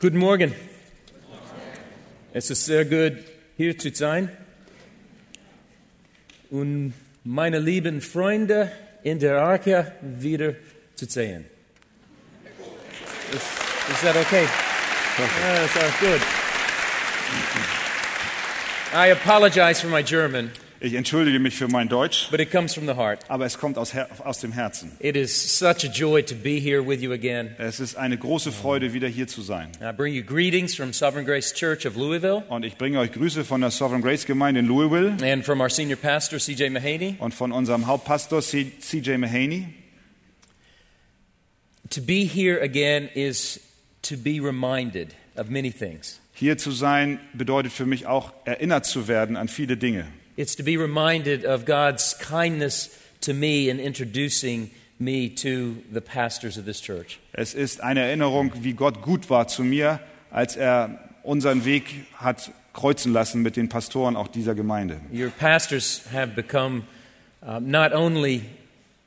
Guten Morgen. Es ist sehr gut, hier zu sein und meine lieben Freunde in der Arche wieder zu sehen. Is, is that okay? Yeah, that sounds good. I apologize for my German, Ich entschuldige mich für mein Deutsch, but it comes from the heart. aber es kommt aus, aus dem Herzen. It is such a joy to be here with you again. Es ist eine große Freude, wieder hier zu sein. I bring you greetings from Sovereign Grace Church of Louisville Und ich bringe euch Grüße von der Sovereign Grace Gemeinde in Louisville and from our senior pastor, CJ Mahaney. und von unserem Hauptpastor CJ Mahaney. To be here again is to be reminded of many things. Hier zu sein bedeutet für mich auch, erinnert zu werden an viele Dinge. It's to be reminded of God's kindness to me in introducing me to the pastors of this church. Es ist eine Erinnerung, wie Gott gut war zu mir, als er unseren Weg hat kreuzen lassen mit den Pastoren auch dieser Gemeinde. Your pastors have become uh, not only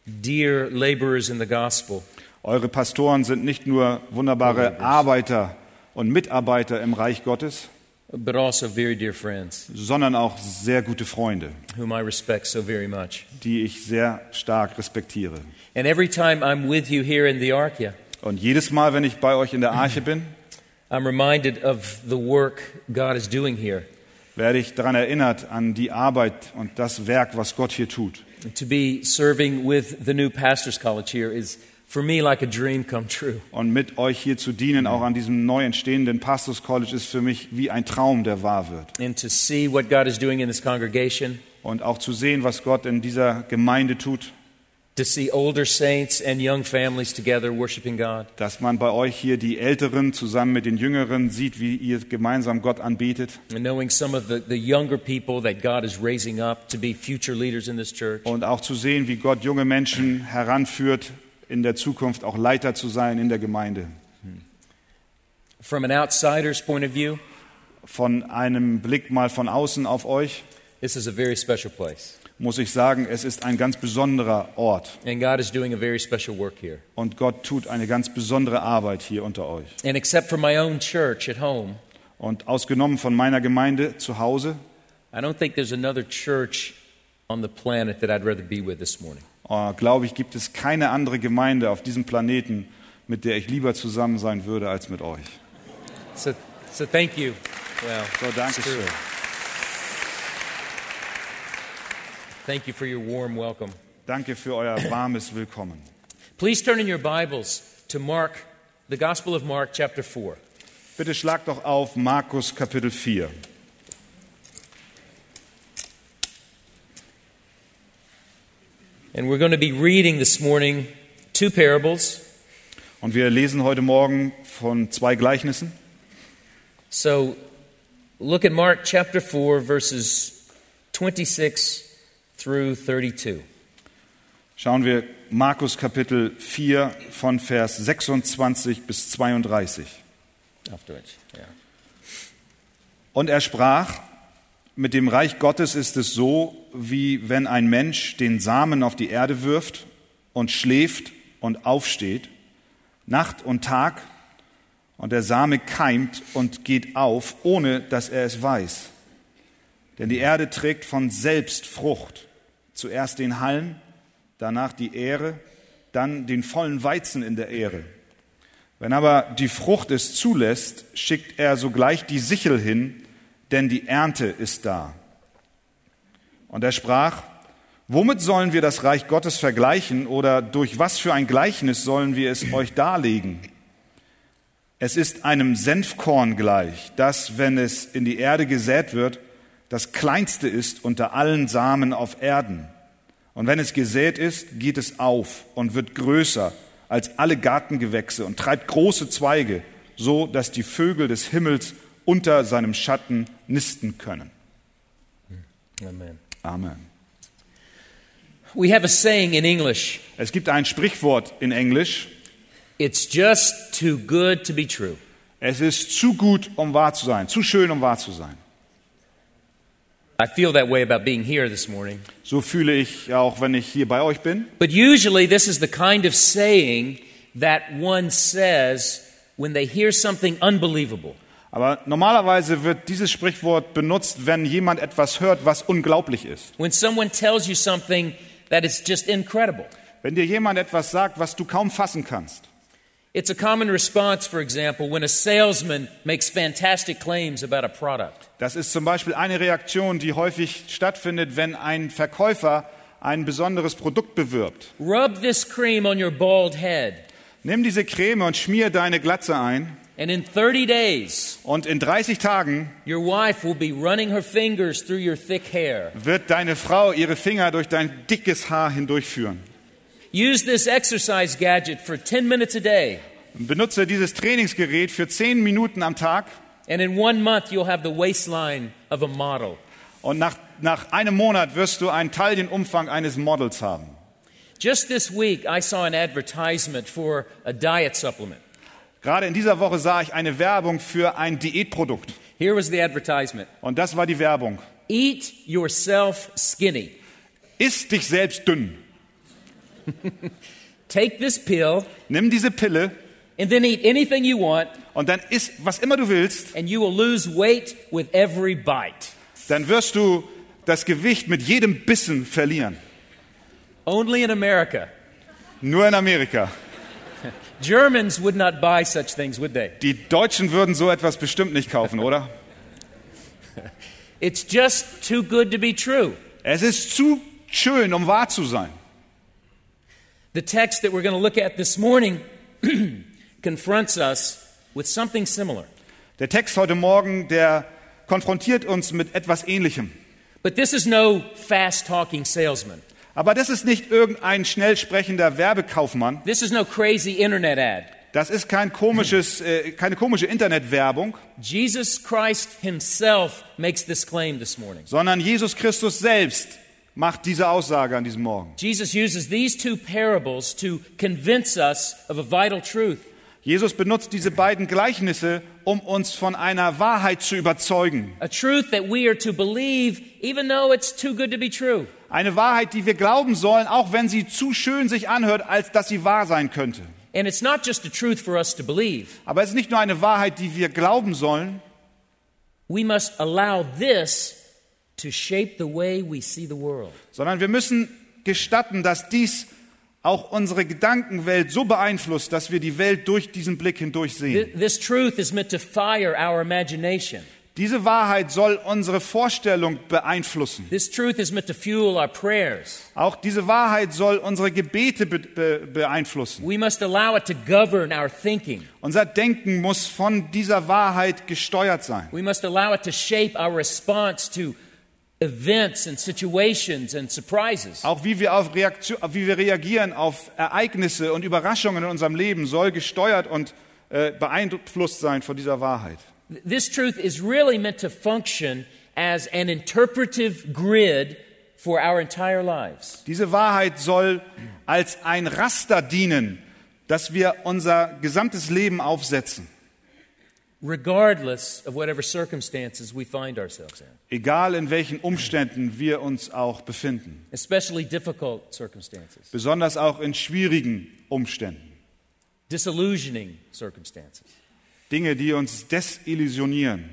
dear laborers in the gospel, Eure Pastoren sind nicht nur wunderbare Arbeiter und Mitarbeiter im Reich Gottes, but also very dear friends sondern auch sehr gute Freunde, whom I respect so very much. die ich sehr stark respektiere. And every time I'm with you here in the Arkia, Und jedes Mal, wenn ich bei euch in der Arche bin, I'm reminded of the work God is doing here. werde ich daran erinnert an die Arbeit und das Werk, was Gott hier tut. To be serving with the new pastors' college here is, for me, like a dream come true. Und mit euch hier zu dienen, auch an diesem neu entstehenden Pastors College, ist für mich wie ein Traum, der wahr wird. And to see what God is doing in this congregation, Und auch zu sehen, was Gott in dieser Gemeinde tut, to see older saints and young families together worshiping God, dass man bei euch hier die Älteren zusammen mit den Jüngeren sieht, wie ihr gemeinsam Gott anbetet. and knowing some of the, the younger people that God is raising up to be future leaders in this church. Und auch zu sehen, wie Gott junge Menschen heranführt, in der Zukunft auch Leiter zu sein in der Gemeinde. From an outsider's point of view, Von einem Blick mal von außen auf euch this is a very special place. muss ich sagen, es ist ein ganz besonderer Ort. And God is doing a very special work here. Und Gott tut eine ganz besondere Arbeit hier unter euch. And except for my own church at home, Und ausgenommen von meiner Gemeinde zu Hause, I don't think there's another church on the planet that I'd rather be with this morning. Äh, glaube ich, gibt es keine andere Gemeinde auf diesem Planeten, mit der ich lieber zusammen sein würde als mit euch. So, so thank you. Well, So, danke schön. Thank you for your warm welcome. Danke für euer warmes Willkommen. Please turn in your Bibles to Mark, the Gospel of Mark, chapter 4. Bitte schlag doch auf Markus Kapitel 4. And we're going to be reading this morning two parables. Und wir lesen heute Morgen von zwei Gleichnissen. So look at Mark chapter 4, verses 26 through 32. Schauen wir Markus Kapitel 4 von Vers 26 bis 32. Auf Deutsch, ja. Und er sprach, mit dem Reich Gottes ist es so, wie wenn ein Mensch den Samen auf die Erde wirft und schläft und aufsteht, Nacht und Tag, und der Same keimt und geht auf, ohne dass er es weiß. Denn die Erde trägt von selbst Frucht, zuerst den Halm, danach die Ähre, dann den vollen Weizen in der Ähre. Wenn aber die Frucht es zulässt, schickt er sogleich die Sichel hin, denn die Ernte ist da. Und er sprach, womit sollen wir das Reich Gottes vergleichen oder durch was für ein Gleichnis sollen wir es euch darlegen? Es ist einem Senfkorn gleich, das, wenn es in die Erde gesät wird, das kleinste ist unter allen Samen auf Erden. Und wenn es gesät ist, geht es auf und wird größer als alle Gartengewächse und treibt große Zweige, so dass die Vögel des Himmels unter seinem Schatten nisten können. Amen. Amen. We have a saying in English Es gibt ein Sprichwort in Englisch. it's just too good to be true. Es ist zu gut, um wahr zu sein, zu schön, um wahr zu sein. I feel that way about being here this morning. So fühle ich auch, wenn ich hier bei euch bin. But usually, this is the kind of saying that one says when they hear something unbelievable. Aber normalerweise wird dieses Sprichwort benutzt, wenn jemand etwas hört, was unglaublich ist. When someone tells you something that is just incredible. Wenn dir jemand etwas sagt, was du kaum fassen kannst. It's a common response, for example, when a salesman makes fantastic claims about a product. Das ist zum Beispiel eine Reaktion, die häufig stattfindet, wenn ein Verkäufer ein besonderes Produkt bewirbt. Rub this cream on your bald head, Nimm diese Creme und schmier deine Glatze ein in 30 days, und in 30 Tagen your wife will be running her fingers through your thick hair. wird deine Frau ihre Finger durch dein dickes Haar hindurchführen. Use this exercise gadget for 10 minutes a day, Benutze dieses Trainingsgerät für 10 Minuten am Tag and in one month, you'll have the waistline of a model. und nach, nach einem Monat wirst du einen Taillenumfang eines Models haben. Just this week, I saw an advertisement for a diet supplement. Gerade in dieser Woche sah ich eine Werbung für ein Diätprodukt. Here was the advertisement Und das war die Werbung. Eat yourself skinny. Iss dich selbst dünn. Take this pill Nimm diese Pille and then eat anything you want, und dann iss, was immer du willst. and you will lose weight with every bite. Dann wirst du das Gewicht mit jedem Bissen verlieren. Only in America. Nur in Amerika. Germans would not buy such things, would they? Die Deutschen würden so etwas bestimmt nicht kaufen, oder? It's just too good to be true. Es ist zu schön, um wahr zu sein. The text that we're going to look at this morning confronts us with something similar. Der Text heute Morgen, der konfrontiert uns mit etwas Ähnlichem. But this is no fast talking salesman. Aber das ist nicht irgendein schnell sprechender Werbekaufmann. This is no crazy internet ad. Das ist kein komisches, äh, keine komische Internetwerbung, Jesus Christ himself makes this claim this morning. sondern Jesus Christus selbst macht diese Aussage an diesem Morgen. Jesus uses these two parables to convince us of a vital truth. Jesus benutzt diese beiden Gleichnisse, um uns von einer Wahrheit zu überzeugen. A truth that we are to believe even though it's too good to be true. Eine Wahrheit, die wir glauben sollen, auch wenn sie zu schön sich anhört, als dass sie wahr sein könnte. And it's not just a truth for us to believe. Aber es ist nicht nur eine Wahrheit, die wir glauben sollen, We must allow this to shape the way we see the world. sondern wir müssen gestatten, dass dies auch unsere Gedankenwelt so beeinflusst, dass wir die Welt durch diesen Blick hindurch sehen. Th- This truth is meant to fire our imagination. Diese Wahrheit soll unsere Vorstellung beeinflussen. This truth is meant to fuel our prayers. Auch diese Wahrheit soll unsere Gebete be be beeinflussen. We must allow it to govern our thinking. Unser Denken muss von dieser Wahrheit gesteuert sein. We must allow it to shape our response to events and situations and surprises. Auch wie wir, auf Reaktion, wie wir reagieren auf Ereignisse und Überraschungen in unserem Leben soll gesteuert und äh, beeinflusst sein von dieser Wahrheit. This truth is really meant to function as an interpretive grid for our entire lives. Diese Wahrheit soll als ein Raster dienen, dass wir unser gesamtes Leben aufsetzen, regardless of whatever circumstances we find ourselves in, egal in welchen Umständen wir uns auch befinden, especially difficult circumstances, besonders auch in schwierigen Umständen. disillusioning circumstances. Dinge, die uns desillusionieren.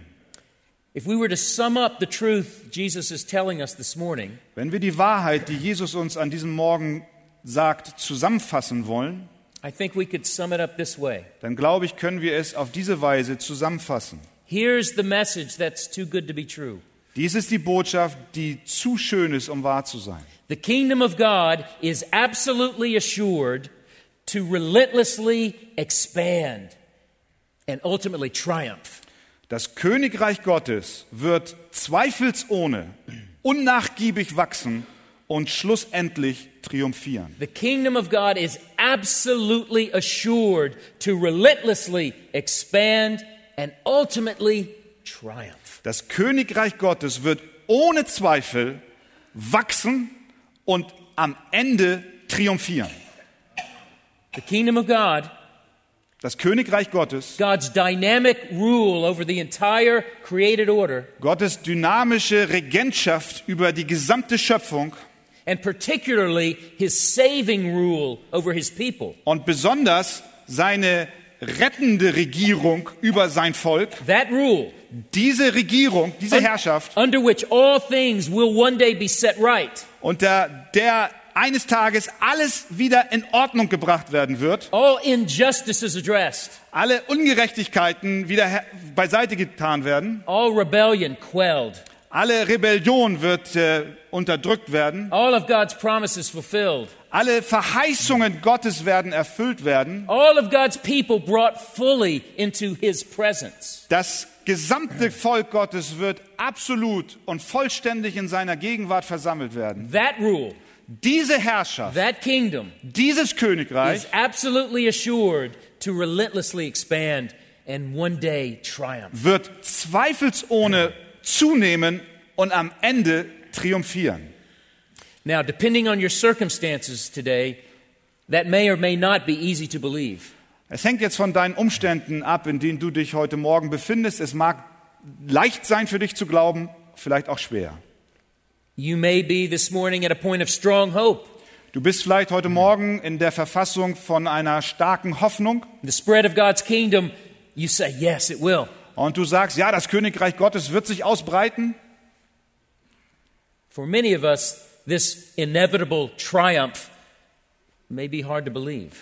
If we were to sum up the truth Jesus is telling us this morning, Wenn wir die Wahrheit, die Jesus uns an diesem Morgen sagt, zusammenfassen wollen, I think we could sum it up this way. dann glaube ich, können wir es auf diese Weise zusammenfassen. Here's the message that's too good to be true. Dies ist die Botschaft, die zu schön ist, um wahr zu sein. The kingdom of God is absolutely assured to relentlessly expand and ultimately triumph. Das Königreich Gottes wird zweifelsohne unnachgiebig wachsen und schlussendlich triumphieren. The kingdom of God is absolutely assured to relentlessly expand and ultimately triumph. Das Königreich Gottes wird ohne Zweifel wachsen und am Ende triumphieren. The kingdom of God, Das Königreich Gottes, God's dynamic rule over the entire created order, Gottes dynamische Regentschaft über die gesamte Schöpfung and particularly his saving rule over his people, und besonders seine rettende Regierung über sein Volk. That rule, Diese Regierung, diese Un- Herrschaft, under which all things will one day be set right. unter der eines Tages alles wieder in Ordnung gebracht werden wird, All injustices addressed, alle Ungerechtigkeiten wieder beiseite getan werden, all rebellion quelled, alle Rebellion wird äh, unterdrückt werden, all of God's promises fulfilled, alle Verheißungen Gottes werden erfüllt werden, all of God's people brought fully into his presence. das gesamte Volk Gottes wird absolut und vollständig in seiner Gegenwart versammelt werden. That rule, Diese Herrschaft, that kingdom, dieses Königreich is absolutely assured to relentlessly expand and one day triumph. wird zweifelsohne zunehmen und am Ende triumphieren. Now, depending on your circumstances today, that may or may not be easy to believe. Es hängt jetzt von deinen Umständen ab, in denen du dich heute Morgen befindest. Es mag leicht sein für dich zu glauben, vielleicht auch schwer. You may be this morning at a point of strong hope. Du bist vielleicht heute Morgen in der Verfassung von einer starken Hoffnung The spread of God's kingdom, you say, yes, it will. und du sagst, ja, das Königreich Gottes wird sich ausbreiten. For many of us, this inevitable triumph may be hard to believe.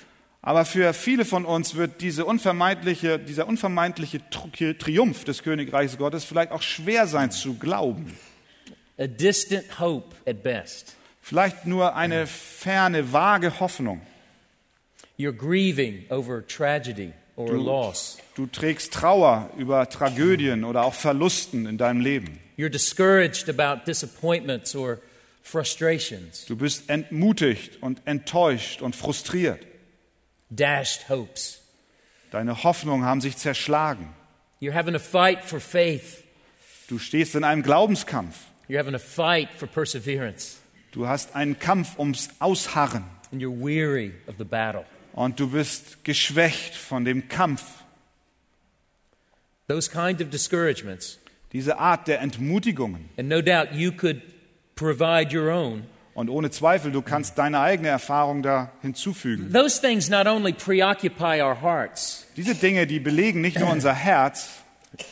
Aber für viele von uns wird diese unvermeidliche, dieser unvermeidliche Tr- Triumph des Königreichs Gottes vielleicht auch schwer sein zu glauben. A distant hope at best. Vielleicht nur eine ferne, vage Hoffnung. You're grieving over tragedy or loss. Du trägst Trauer über Tragödien oder auch Verlusten in deinem Leben. You're discouraged about disappointments or frustrations, Du bist entmutigt und enttäuscht und frustriert. dashed hopes. Deine Hoffnungen haben sich zerschlagen. You're having a fight for faith. Du stehst in einem Glaubenskampf. You're having a fight for perseverance. Du hast einen Kampf ums Ausharren. And you're weary of the battle. Und du bist geschwächt von dem Kampf. Those kind of discouragements, Diese Art der Entmutigungen. and no doubt you could provide your own, Und ohne Zweifel, du kannst deine eigene Erfahrung da hinzufügen. those things not only preoccupy our hearts, Diese Dinge, die belegen nicht nur unser Herz,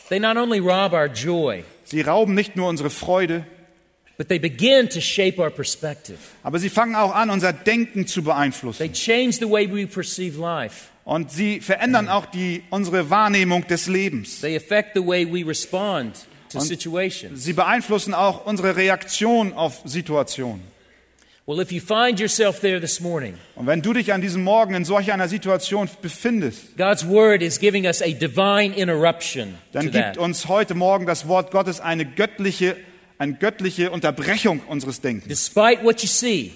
they not only rob our joy, sie rauben nicht nur unsere Freude, but they begin to shape our perspective. aber sie fangen auch an, unser Denken zu beeinflussen. They change the way we perceive life. Und sie verändern auch die, unsere Wahrnehmung des Lebens. They affect the way we respond to situations. Sie beeinflussen auch unsere Reaktion auf Situationen. Well, if you find yourself there this morning, Und wenn du dich an diesem Morgen in solch einer Situation befindest, God's word is giving us a divine interruption dann gibt that. uns heute Morgen das Wort Gottes eine göttliche, eine göttliche Unterbrechung unseres Denkens. Despite what you see,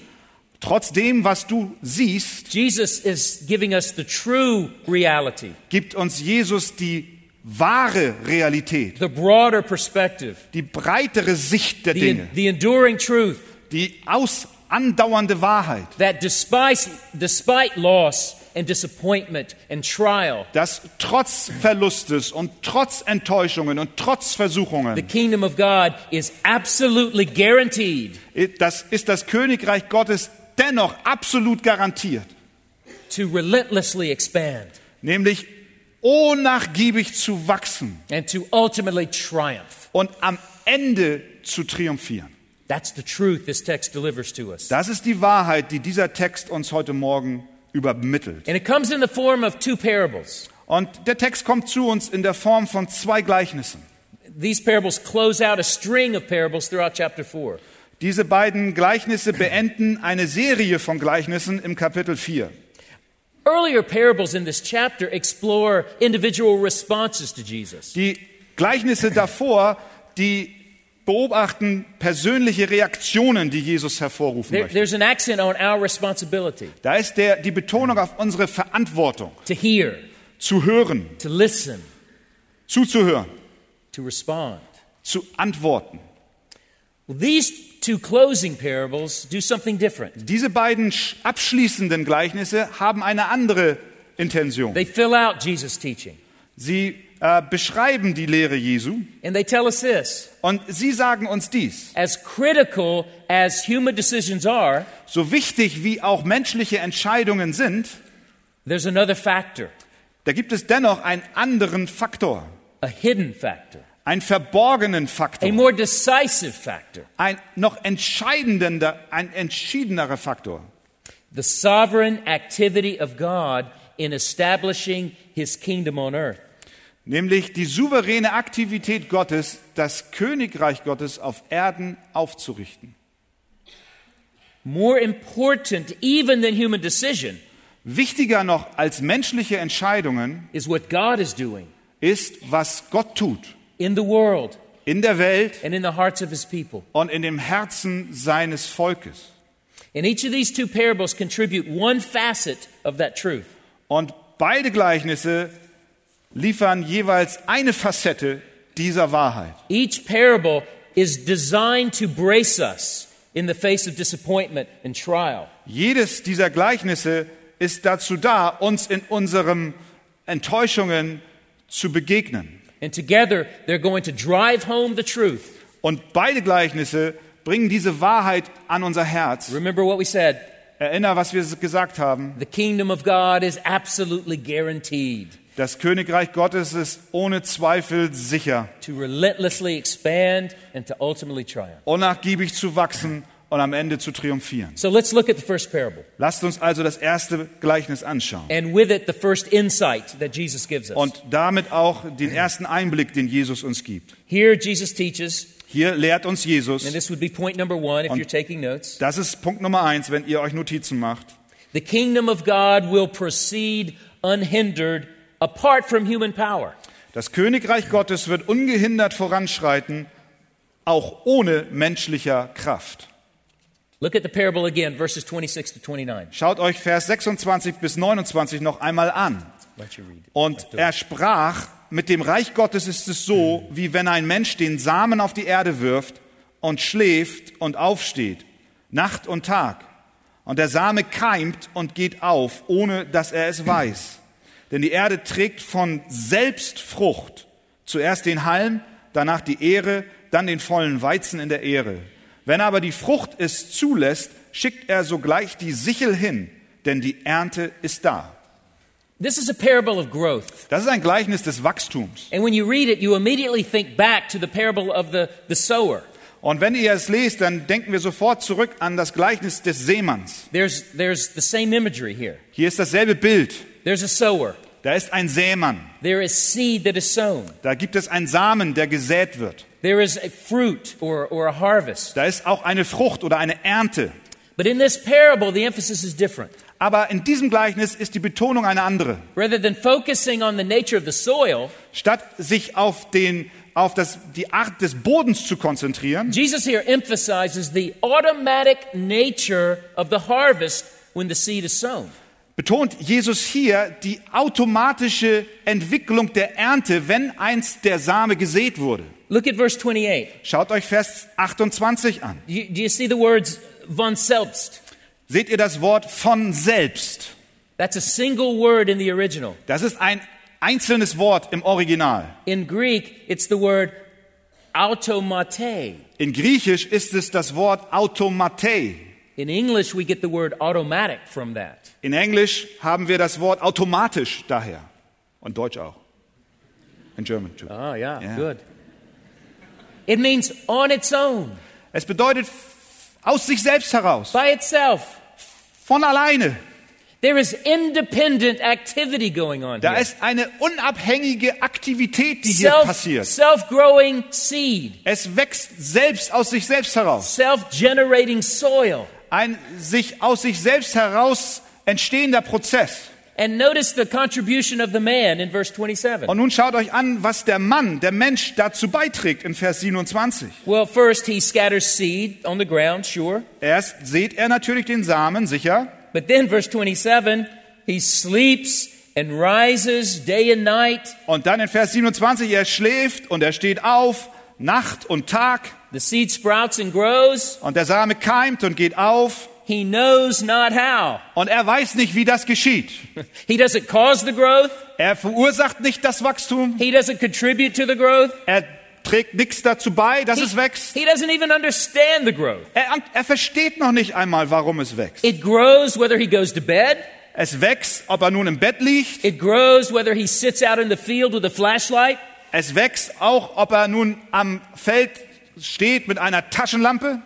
Trotz dem, was du siehst, Jesus is giving us the true reality, gibt uns Jesus die wahre Realität, the broader perspective, die breitere Sicht der the, Dinge, the enduring truth die aus andauernde Wahrheit, that despite, despite loss and disappointment and trial, dass trotz Verlustes und trotz Enttäuschungen und trotz the Versuchungen, kingdom of God is absolutely guaranteed das ist das Königreich Gottes dennoch absolut garantiert, to relentlessly expand nämlich unnachgiebig zu wachsen and to ultimately triumph. und am Ende zu triumphieren. That's the truth this text delivers to us. Das ist die Wahrheit, die dieser Text uns heute Morgen übermittelt. And it comes in the form of two parables. Und der Text kommt zu uns in der Form von zwei Gleichnissen. These parables close out a string of parables throughout chapter 4. Diese beiden Gleichnisse beenden eine Serie von Gleichnissen im Kapitel 4. Earlier parables in this chapter explore individual responses to Jesus. Die Gleichnisse davor, die beobachten persönliche Reaktionen, die Jesus hervorrufen There, möchte. there's an accent on our responsibility Da ist der, die Betonung auf unsere Verantwortung, to hear, zu hören, to listen, zuzuhören, to respond. zu antworten. Well, these two closing parables do something different. Diese beiden sch- abschließenden Gleichnisse haben eine andere Intention. They fill out Jesus' teaching. Sie äh, beschreiben die Lehre Jesu And they tell us this und sie sagen uns dies. as critical as human decisions are, So wichtig wie auch menschliche Entscheidungen sind, there's another factor. da gibt es dennoch einen anderen Faktor, a hidden factor, einen verborgenen a Faktor, more decisive factor. ein noch entscheidender, ein entschiedenerer Faktor. The sovereign activity of God in establishing his kingdom on earth. Nämlich die souveräne Aktivität Gottes, das Königreich Gottes auf Erden aufzurichten. More important even than human decision Wichtiger noch als menschliche Entscheidungen is what God is doing ist, was Gott tut in the world in der Welt and in the hearts of his people. und in dem Herzen seines Volkes. And each of these two parables contribute one facet of that truth. Und beide Gleichnisse liefern jeweils eine Facette dieser Wahrheit. Each parable is designed to brace us in the face of disappointment and trial. Jedes dieser Gleichnisse ist dazu da, uns in unseren Enttäuschungen zu begegnen. And together, they're going to drive home the truth. Und beide Gleichnisse bringen diese Wahrheit an unser Herz. Remember what we said Erinner, was wir gesagt haben. the kingdom of God is absolutely guaranteed Das Königreich Gottes ist ohne Zweifel sicher, to relentlessly expand and to ultimately triumph. unnachgiebig zu wachsen und am Ende zu triumphieren. So let's look at the first parable. Lasst uns also das erste Gleichnis anschauen. and with it the first insight that Jesus gives us. Und damit auch den ersten Einblick, den Jesus uns gibt. Here, Jesus teaches, Hier lehrt uns and Jesus, this would be point number one if Und- you're taking notes das ist Punkt Nummer eins, wenn ihr euch Notizen macht. the kingdom of God will proceed unhindered apart from human power. Das Königreich Gottes wird ungehindert voranschreiten, auch ohne menschlicher Kraft. Look at the parable again, verses 26 to 29. Schaut euch Vers 26 bis 29 noch einmal an. Und er sprach, mit dem Reich Gottes ist es so, wie wenn ein Mensch den Samen auf die Erde wirft und schläft und aufsteht, Nacht und Tag. Und der Same keimt und geht auf, ohne dass er es weiß. Denn die Erde trägt von selbst Frucht. Zuerst den Halm, danach die Ehre, dann den vollen Weizen in der Ehre. Wenn aber die Frucht es zulässt, schickt er sogleich die Sichel hin, denn die Ernte ist da. This is a parable of growth. Das ist ein Gleichnis des Wachstums. And when you read it, you immediately think back to the parable of the, the sower. Und wenn ihr es lest, dann denken wir sofort zurück an das Gleichnis des Seemanns. There's, there's the same imagery here. Hier ist dasselbe Bild. There's a sower. Da ist ein Sämann. There is seed that is sown. Da gibt es einen Samen, der gesät wird. There is a fruit or, or a harvest. Da ist auch eine Frucht oder eine Ernte. But in this parable, the emphasis is different. Aber in diesem Gleichnis ist die Betonung eine andere. Rather than focusing on the nature of the soil, Statt sich auf, den, auf das, die Art des Bodens zu konzentrieren, Jesus here emphasizes the automatic nature of the harvest when the seed is sown. Betont Jesus hier die automatische Entwicklung der Ernte, wenn einst der Same gesät wurde. Look at verse 28. Schaut euch Vers 28 an. Do you, do you see the words von selbst? Seht ihr das Wort von selbst? That's a single word in the original. Das ist ein einzelnes Wort im Original. In Greek, it's the word automate. In Griechisch ist es das Wort automate. In English, we get the word automatic from that. In Englisch haben wir das Wort automatisch daher. Und Deutsch auch. In German too. Oh, yeah, Yeah. good. It means on its own, Es bedeutet aus sich selbst heraus, by itself. von alleine. There is independent activity going on Da here. ist eine unabhängige Aktivität, die hier Self, passiert. self-growing seed, Es wächst selbst aus sich selbst heraus. self-generating soil. Ein sich aus sich selbst heraus entstehender Prozess. And notice the contribution of the man in verse 27. Und nun schaut euch an, was der Mann, der Mensch dazu beiträgt in Vers 27. Well, first he scatters seed on the ground, sure. Erst seht er natürlich den Samen, sicher. But then verse 27, he sleeps and rises day and night. Und dann in Vers 27, er schläft und er steht auf, Nacht und Tag. The seed sprouts and grows. Und der Same keimt und geht auf. He knows not how. Und er weiß nicht, wie das geschieht. He doesn't cause the growth. Er verursacht nicht das Wachstum. He doesn't contribute to the growth. Er trägt nichts dazu bei, dass He, es wächst. he doesn't even understand the growth. Er, er versteht noch nicht einmal, warum es wächst. It grows whether he goes to bed, Es wächst, ob er nun im Bett liegt. It grows whether he sits out in the field with a flashlight. Es wächst auch, ob er nun am Feld steht mit einer Taschenlampe.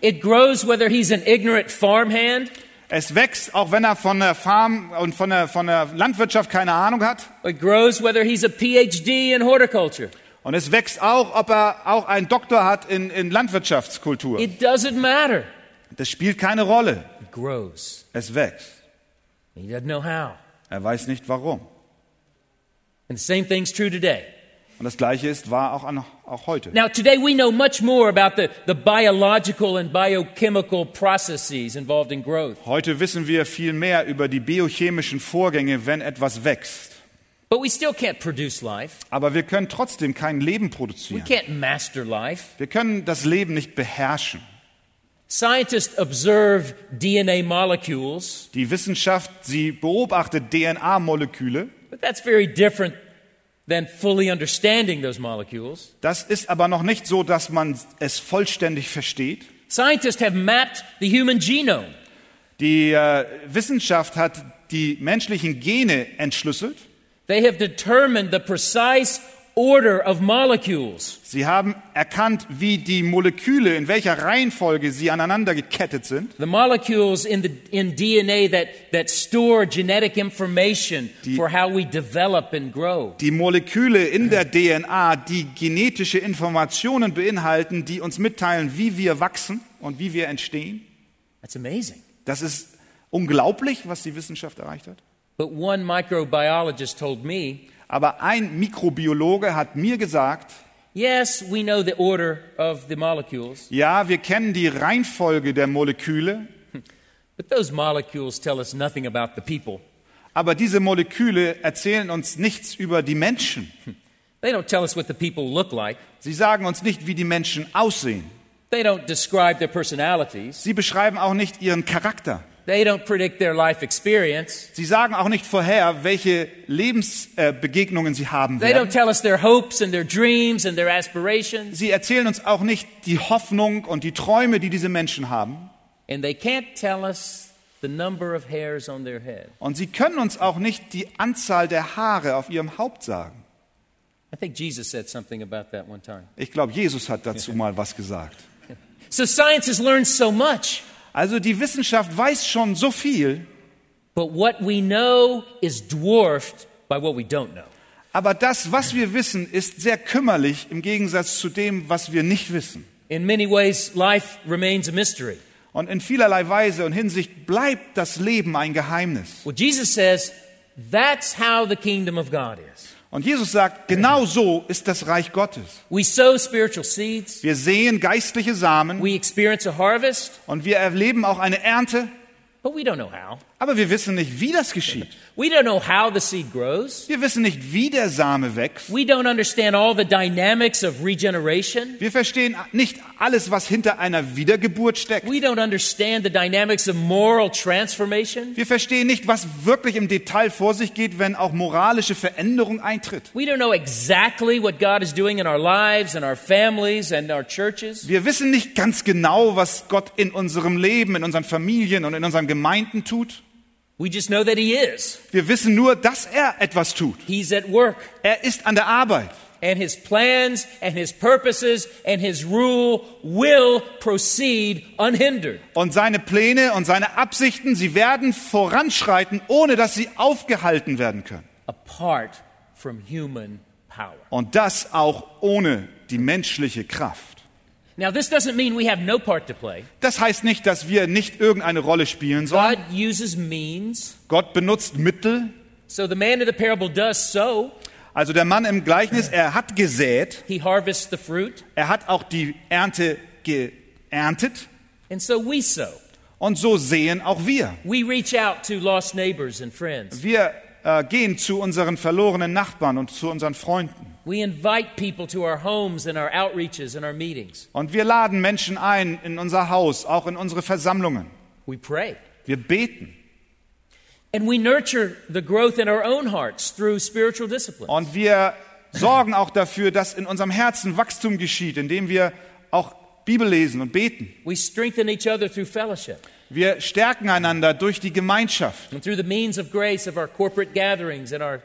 It grows whether he's an ignorant farmhand. Es wächst, auch wenn er von der Farm und von der, von der Landwirtschaft keine Ahnung hat. It grows whether he's a PhD in horticulture. Und es wächst auch, ob er auch einen Doktor hat in, in Landwirtschaftskultur. It doesn't matter. Das spielt keine Rolle. It grows. Es wächst. He doesn't know how. Er weiß nicht warum. And the same thing's true today. Und das Gleiche ist wahr auch, an, auch heute. Now, today we know much more about the, the biological and biochemical processes involved in growth. Heute wissen wir viel mehr über die biochemischen Vorgänge, wenn etwas wächst. But we still can't produce life. Aber wir können trotzdem kein Leben We produzieren. can't master life. Wir können das Leben nicht beherrschen. Scientists observe DNA molecules, Die Wissenschaft, sie beobachtet DNA-Moleküle. but that's very different than fully understanding those molecules. Das ist aber noch nicht so, dass man es vollständig versteht. Scientists have mapped the human genome. Die äh, Wissenschaft hat die menschlichen Gene entschlüsselt. They have determined the precise order of molecules. Sie haben erkannt, wie die Moleküle, in welcher Reihenfolge sie aneinander gekettet sind. The molecules in, the, in DNA that, that store genetic information Die- for how we develop and grow. Die Moleküle in der DNA, die genetische Informationen beinhalten, die uns mitteilen, wie wir wachsen und wie wir entstehen. That's amazing. Das ist unglaublich, was die Wissenschaft erreicht hat. But one microbiologist told me Aber ein Mikrobiologe hat mir gesagt, yes, we know the order of the molecules, ja, wir kennen die Reihenfolge der Moleküle, but those molecules tell us nothing about the people. aber diese Moleküle erzählen uns nichts über die Menschen. They don't tell us what the people look like, Sie sagen uns nicht, wie die Menschen aussehen. they don't describe their personalities, Sie beschreiben auch nicht ihren Charakter. They don't predict their life experience, Sie sagen auch nicht vorher, welche Lebensbegegnungen äh, sie haben they don't werden. tell us their hopes and their dreams and their aspirations, Sie erzählen uns auch nicht die Hoffnung und die Träume, die diese Menschen haben. and they can't tell us the number of hairs on their head. Und sie können uns auch nicht die Anzahl der Haare auf ihrem Haupt sagen. I think Jesus said something about that one time. Ich glaube, Jesus hat dazu mal was gesagt. So science has learned so much, Also die Wissenschaft weiß schon so viel, but what we know is dwarfed by what we don't know. aber das, was wir wissen, ist sehr kümmerlich im Gegensatz zu dem, was wir nicht wissen. In many ways, life remains a mystery. Und in vielerlei Weise und Hinsicht bleibt das Leben ein Geheimnis. Well, Jesus says that's how the kingdom of God is. Und Jesus sagt, genau so ist das Reich Gottes. We sow spiritual seeds, Wir sehen geistliche Samen. We experience a harvest, und wir erleben auch eine Ernte, but we don't know how. aber wir wissen nicht, wie das geschieht. We don't know how the seed grows. Wir wissen nicht, wie der Same wächst. We don't understand all the dynamics of regeneration. Wir verstehen nicht alles, was hinter einer Wiedergeburt steckt. We don't understand the dynamics of moral transformation. Wir verstehen nicht, was wirklich im Detail vor sich geht, wenn auch moralische Veränderung eintritt. We don't know exactly what God is doing in our lives and our families and our churches. Wir wissen nicht ganz genau, was Gott in unserem Leben, in unseren Familien und in unseren Gemeinden tut. We just know that He is. Wir wissen nur, dass er etwas tut. He's at work. Er ist an der Arbeit. And His plans and His purposes and His rule will proceed unhindered. Und seine Pläne und seine Absichten, sie werden voranschreiten, ohne dass sie aufgehalten werden können. apart from human power. Und das auch ohne die menschliche Kraft. Now, this doesn't mean we have no part to play. Das heißt nicht, dass wir nicht irgendeine Rolle spielen sollen. God uses means. Gott benutzt Mittel. So the man in the parable does sow. Also der Mann im Gleichnis, er hat gesät, He harvests the fruit. er hat auch die Ernte geerntet. And so we sow. Und so sehen auch wir. We reach out to lost neighbors and friends. Wir äh, gehen zu unseren verlorenen Nachbarn und zu unseren Freunden. We invite people to our homes and our outreaches and our meetings. Und wir laden Menschen ein in unser Haus, auch in unsere Versammlungen. We pray. Wir beten. And we nurture the growth in our own hearts through spiritual discipline. Und wir sorgen auch dafür, dass in unserem Herzen Wachstum geschieht, indem wir auch Bibel lesen und beten. We strengthen each other through fellowship. Wir stärken einander durch die Gemeinschaft and through the means of grace of our corporate gatherings and our.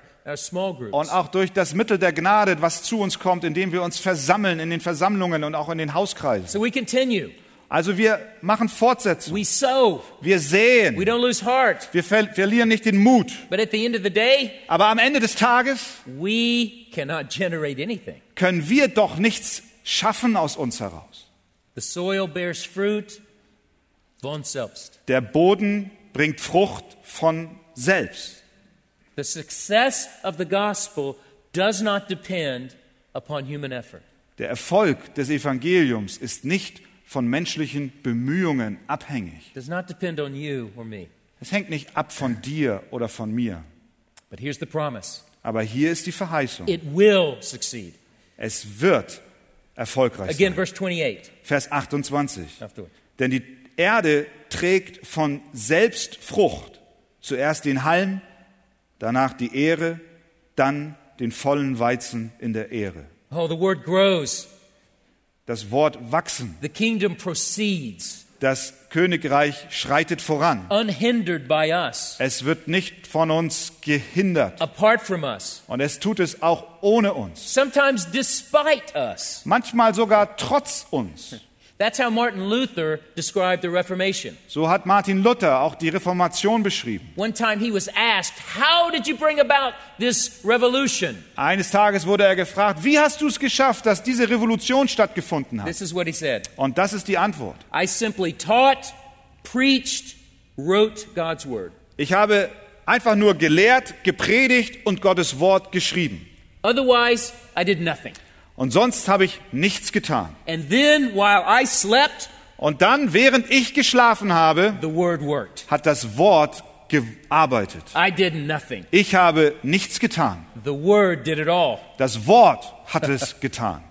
Und auch durch das Mittel der Gnade, was zu uns kommt, indem wir uns versammeln in den Versammlungen und auch in den Hauskreisen. So we continue. Also wir machen Fortsetzung. Wir säen. Wir ver verlieren nicht den Mut. But at the end of the day, Aber am Ende des Tages we cannot generate anything. können wir doch nichts schaffen aus uns heraus. The soil bears fruit von selbst. Der Boden bringt Frucht von selbst. The success of the gospel does not depend upon human effort. Der Erfolg des Evangeliums ist nicht von menschlichen Bemühungen abhängig. It does not depend on you or me. Es hängt nicht ab von dir oder von mir. But here's the promise Aber hier ist die Verheißung. it will succeed. Es wird erfolgreich Again, sein. verse 28. Vers 28. Afterward. Denn die Erde trägt von selbst Frucht. Zuerst den Halm, danach die Ähre, dann den vollen Weizen in der Ähre. Oh, the word grows. Das Wort wachsen. The kingdom proceeds Das Königreich schreitet voran. unhindered by us, Es wird nicht von uns gehindert. apart from us, Und es tut es auch ohne uns. sometimes despite us. Manchmal sogar trotz uns. That's how Martin Luther described the Reformation. So hat Martin Luther auch die Reformation beschrieben. One time he was asked, How did you bring about this revolution? Eines Tages wurde er gefragt, wie hast du es geschafft, dass diese Revolution stattgefunden hat? This is what he said Und das ist die Antwort. I simply taught, preached, wrote God's word. Ich habe einfach nur gelehrt, gepredigt und Gottes Wort geschrieben. Otherwise, I did nothing. Und sonst habe ich nichts getan. And then, while I slept, Und dann, während ich geschlafen habe, the word worked. hat das Wort gearbeitet. I did nothing. Ich habe nichts getan. The word did it all. Das Wort hat es getan.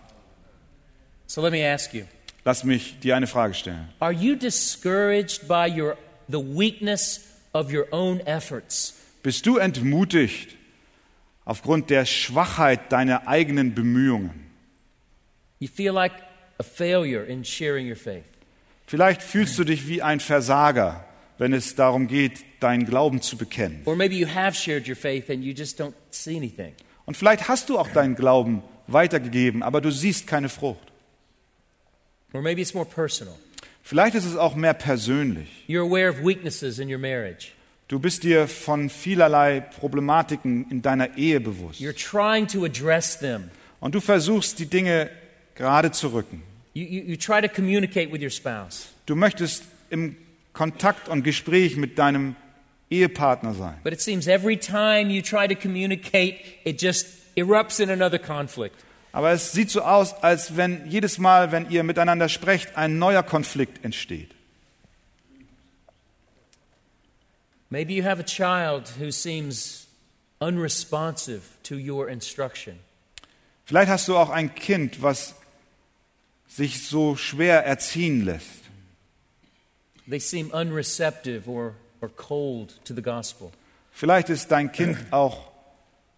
So let me ask you Lass mich dir eine Frage stellen. Are you discouraged by your, the weakness of your own efforts? Bist du entmutigt aufgrund der Schwachheit deiner eigenen Bemühungen? You feel like a failure in sharing your faith. Vielleicht fühlst du dich wie ein Versager, wenn es darum geht, deinen Glauben zu bekennen. Or maybe you have shared your faith and you just don't see anything. Und vielleicht hast du auch deinen Glauben weitergegeben, aber du siehst keine Frucht. Or maybe it's more personal. Vielleicht ist es auch mehr persönlich. You're aware of weaknesses in your marriage. Du bist dir von vielerlei Problematiken in deiner Ehe bewusst. You're trying to address them. Und du versuchst, die Dinge gerade zu rücken. You, you, you try to communicate with your spouse. Du möchtest im Kontakt und Gespräch mit deinem Ehepartner sein. But it seems every time you try to communicate, it just erupts in another conflict. Aber es sieht so aus, als wenn jedes Mal, wenn ihr miteinander sprecht, ein neuer Konflikt entsteht. Maybe you have a child who seems unresponsive to your instruction. Vielleicht hast du auch ein Kind, was sich so schwer erziehen lässt. They seem unreceptive or, or cold to the gospel. Vielleicht ist dein Kind auch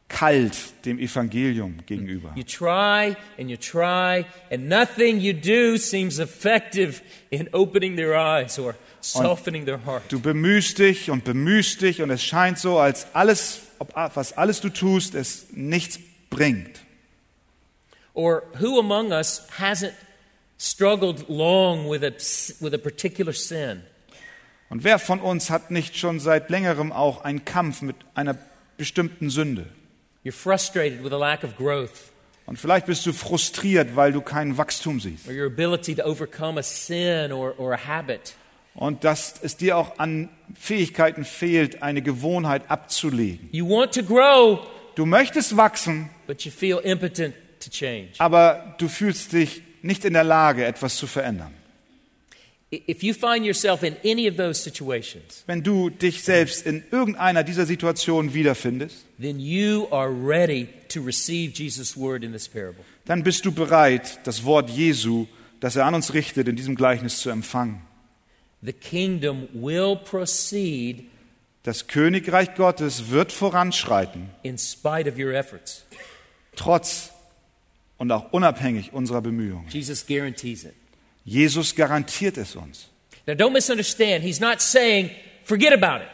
kalt dem Evangelium gegenüber. You try and you try, and nothing you do seems effective in opening their eyes or softening their heart. Du bemühst dich und bemühst dich und es scheint so, als alles, was alles du tust, es nichts bringt. Or who among us hasn't struggled long with a, with a particular sin? Und wer von uns hat nicht schon seit längerem auch einen Kampf mit einer bestimmten Sünde? You're frustrated with a lack of growth Und vielleicht bist du frustriert, weil du kein Wachstum siehst. or your ability to overcome a sin or, or a habit. Und dass es dir auch an Fähigkeiten fehlt, eine Gewohnheit abzulegen. You want to grow, Du möchtest wachsen, but you feel impotent to change. aber du fühlst dich nicht in der Lage, etwas zu verändern. I- If you find yourself in any of those situations, Wenn du dich selbst in irgendeiner dieser Situationen wiederfindest, then you are ready to receive Jesus' word in this parable. dann bist du bereit, das Wort Jesu, das er an uns richtet, in diesem Gleichnis zu empfangen. The kingdom will proceed Das Königreich Gottes wird voranschreiten, in spite of your efforts. trotz und auch unabhängig unserer Bemühungen. Jesus guarantees it. Jesus garantiert es uns. Now, don't misunderstand. He's not saying, forget about it.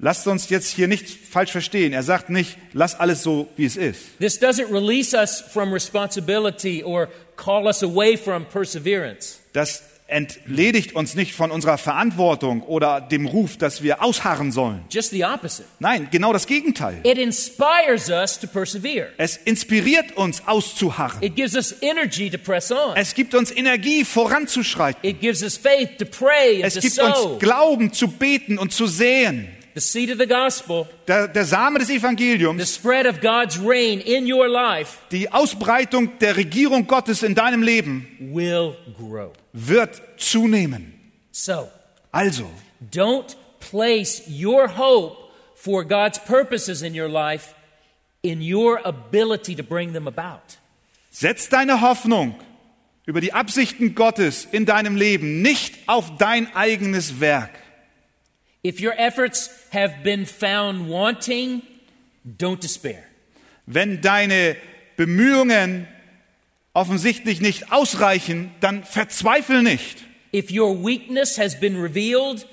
Lasst uns jetzt hier nicht falsch verstehen. Er sagt nicht, lass alles so, wie es ist. This doesn't release us from responsibility or call us away from perseverance. Das entledigt uns nicht von unserer Verantwortung oder dem Ruf, dass wir ausharren sollen. Just the opposite. Nein, genau das Gegenteil. It inspires us to persevere. Es inspiriert uns auszuharren. It gives us energy to press on. Es gibt uns Energie voranzuschreiten. It gives us faith to pray and Es gibt uns Glauben zu beten und zu säen. The seed of the gospel, Der, der Same des the Evangeliums, spread of God's reign in your life die Ausbreitung der Regierung Gottes in deinem Leben will grow. wird zunehmen. So, Also, don't place your hope for God's purposes in your life in your ability to bring them about. setz deine Hoffnung über die Absichten Gottes in deinem Leben nicht auf dein eigenes Werk. If your efforts have been found wanting, don't despair. Wenn deine Bemühungen offensichtlich nicht ausreichen, dann verzweifel nicht. If your weakness has been revealed,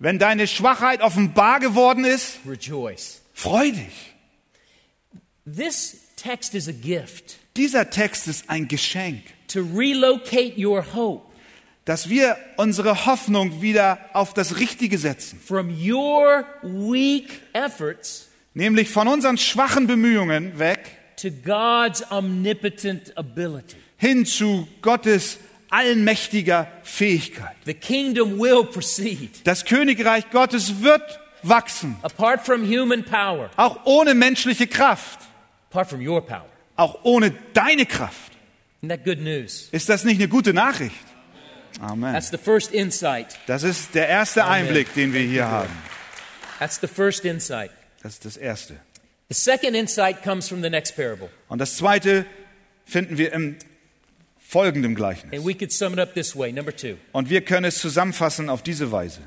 Wenn deine Schwachheit offenbar geworden ist, rejoice. freu dich. This text is a gift Dieser Text ist ein Geschenk, to relocate your hope dass wir unsere Hoffnung wieder auf das Richtige setzen, from your weak efforts nämlich von unseren schwachen Bemühungen weg to God's omnipotent ability. hin zu Gottes allmächtiger Fähigkeit. The kingdom will proceed Das Königreich Gottes wird wachsen, apart from human power, auch ohne menschliche Kraft, apart from your power. auch ohne deine Kraft. Ist das nicht eine gute Nachricht? Amen. That's the first insight. Das ist der erste Einblick, den wir hier haben. That's the first insight. Das ist das erste. The second insight comes from the next parable. Und das zweite finden wir im folgenden And Gleichnis. we could sum it up this way. Number two. Und wir können es zusammenfassen auf diese Weise.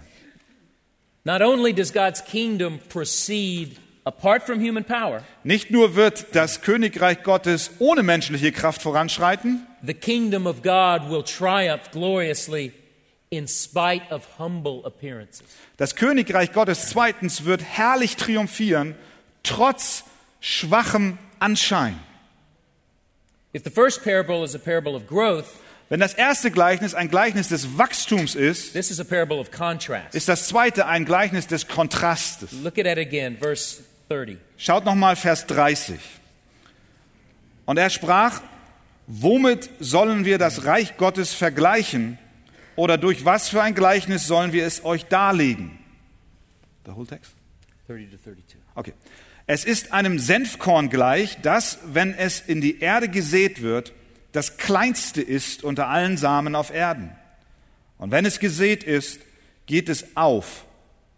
Not only does God's kingdom proceed apart from human power, Nicht nur wird das Königreich Gottes ohne menschliche Kraft voranschreiten, the kingdom of God will triumph gloriously in spite of humble appearances. das Königreich Gottes zweitens wird herrlich triumphieren, trotz schwachem Anschein. If the first parable is a parable of growth, Wenn das erste Gleichnis ein Gleichnis des Wachstums ist, this is a parable of contrast. ist das zweite ein Gleichnis des Kontrastes. Look at it again, verse 30. Schaut nochmal Vers 30. Und er sprach, womit sollen wir das Reich Gottes vergleichen oder durch was für ein Gleichnis sollen wir es euch darlegen? Der whole text? 30 to 32. Okay. Es ist einem Senfkorn gleich, das, wenn es in die Erde gesät wird, das kleinste ist unter allen Samen auf Erden. Und wenn es gesät ist, geht es auf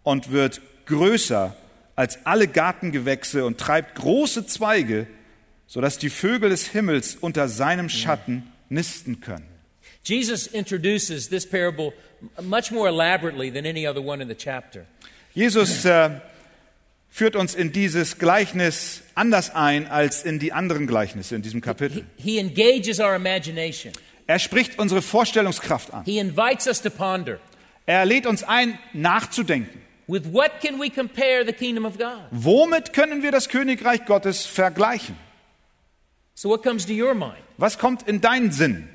und wird größer als alle Gartengewächse und treibt große Zweige, sodass die Vögel des Himmels unter seinem Schatten nisten können. Jesus introduces this parable much more elaborately than any other one in the chapter. Jesus äh, führt uns in dieses Gleichnis anders ein als in die anderen Gleichnisse in diesem Kapitel. He engages our imagination. Er spricht unsere Vorstellungskraft an. He invites us to ponder. Er lädt uns ein, nachzudenken. With what can we compare the kingdom of God? Womit können wir das Königreich Gottes vergleichen? So, what comes to your mind? Was kommt in deinen Sinn?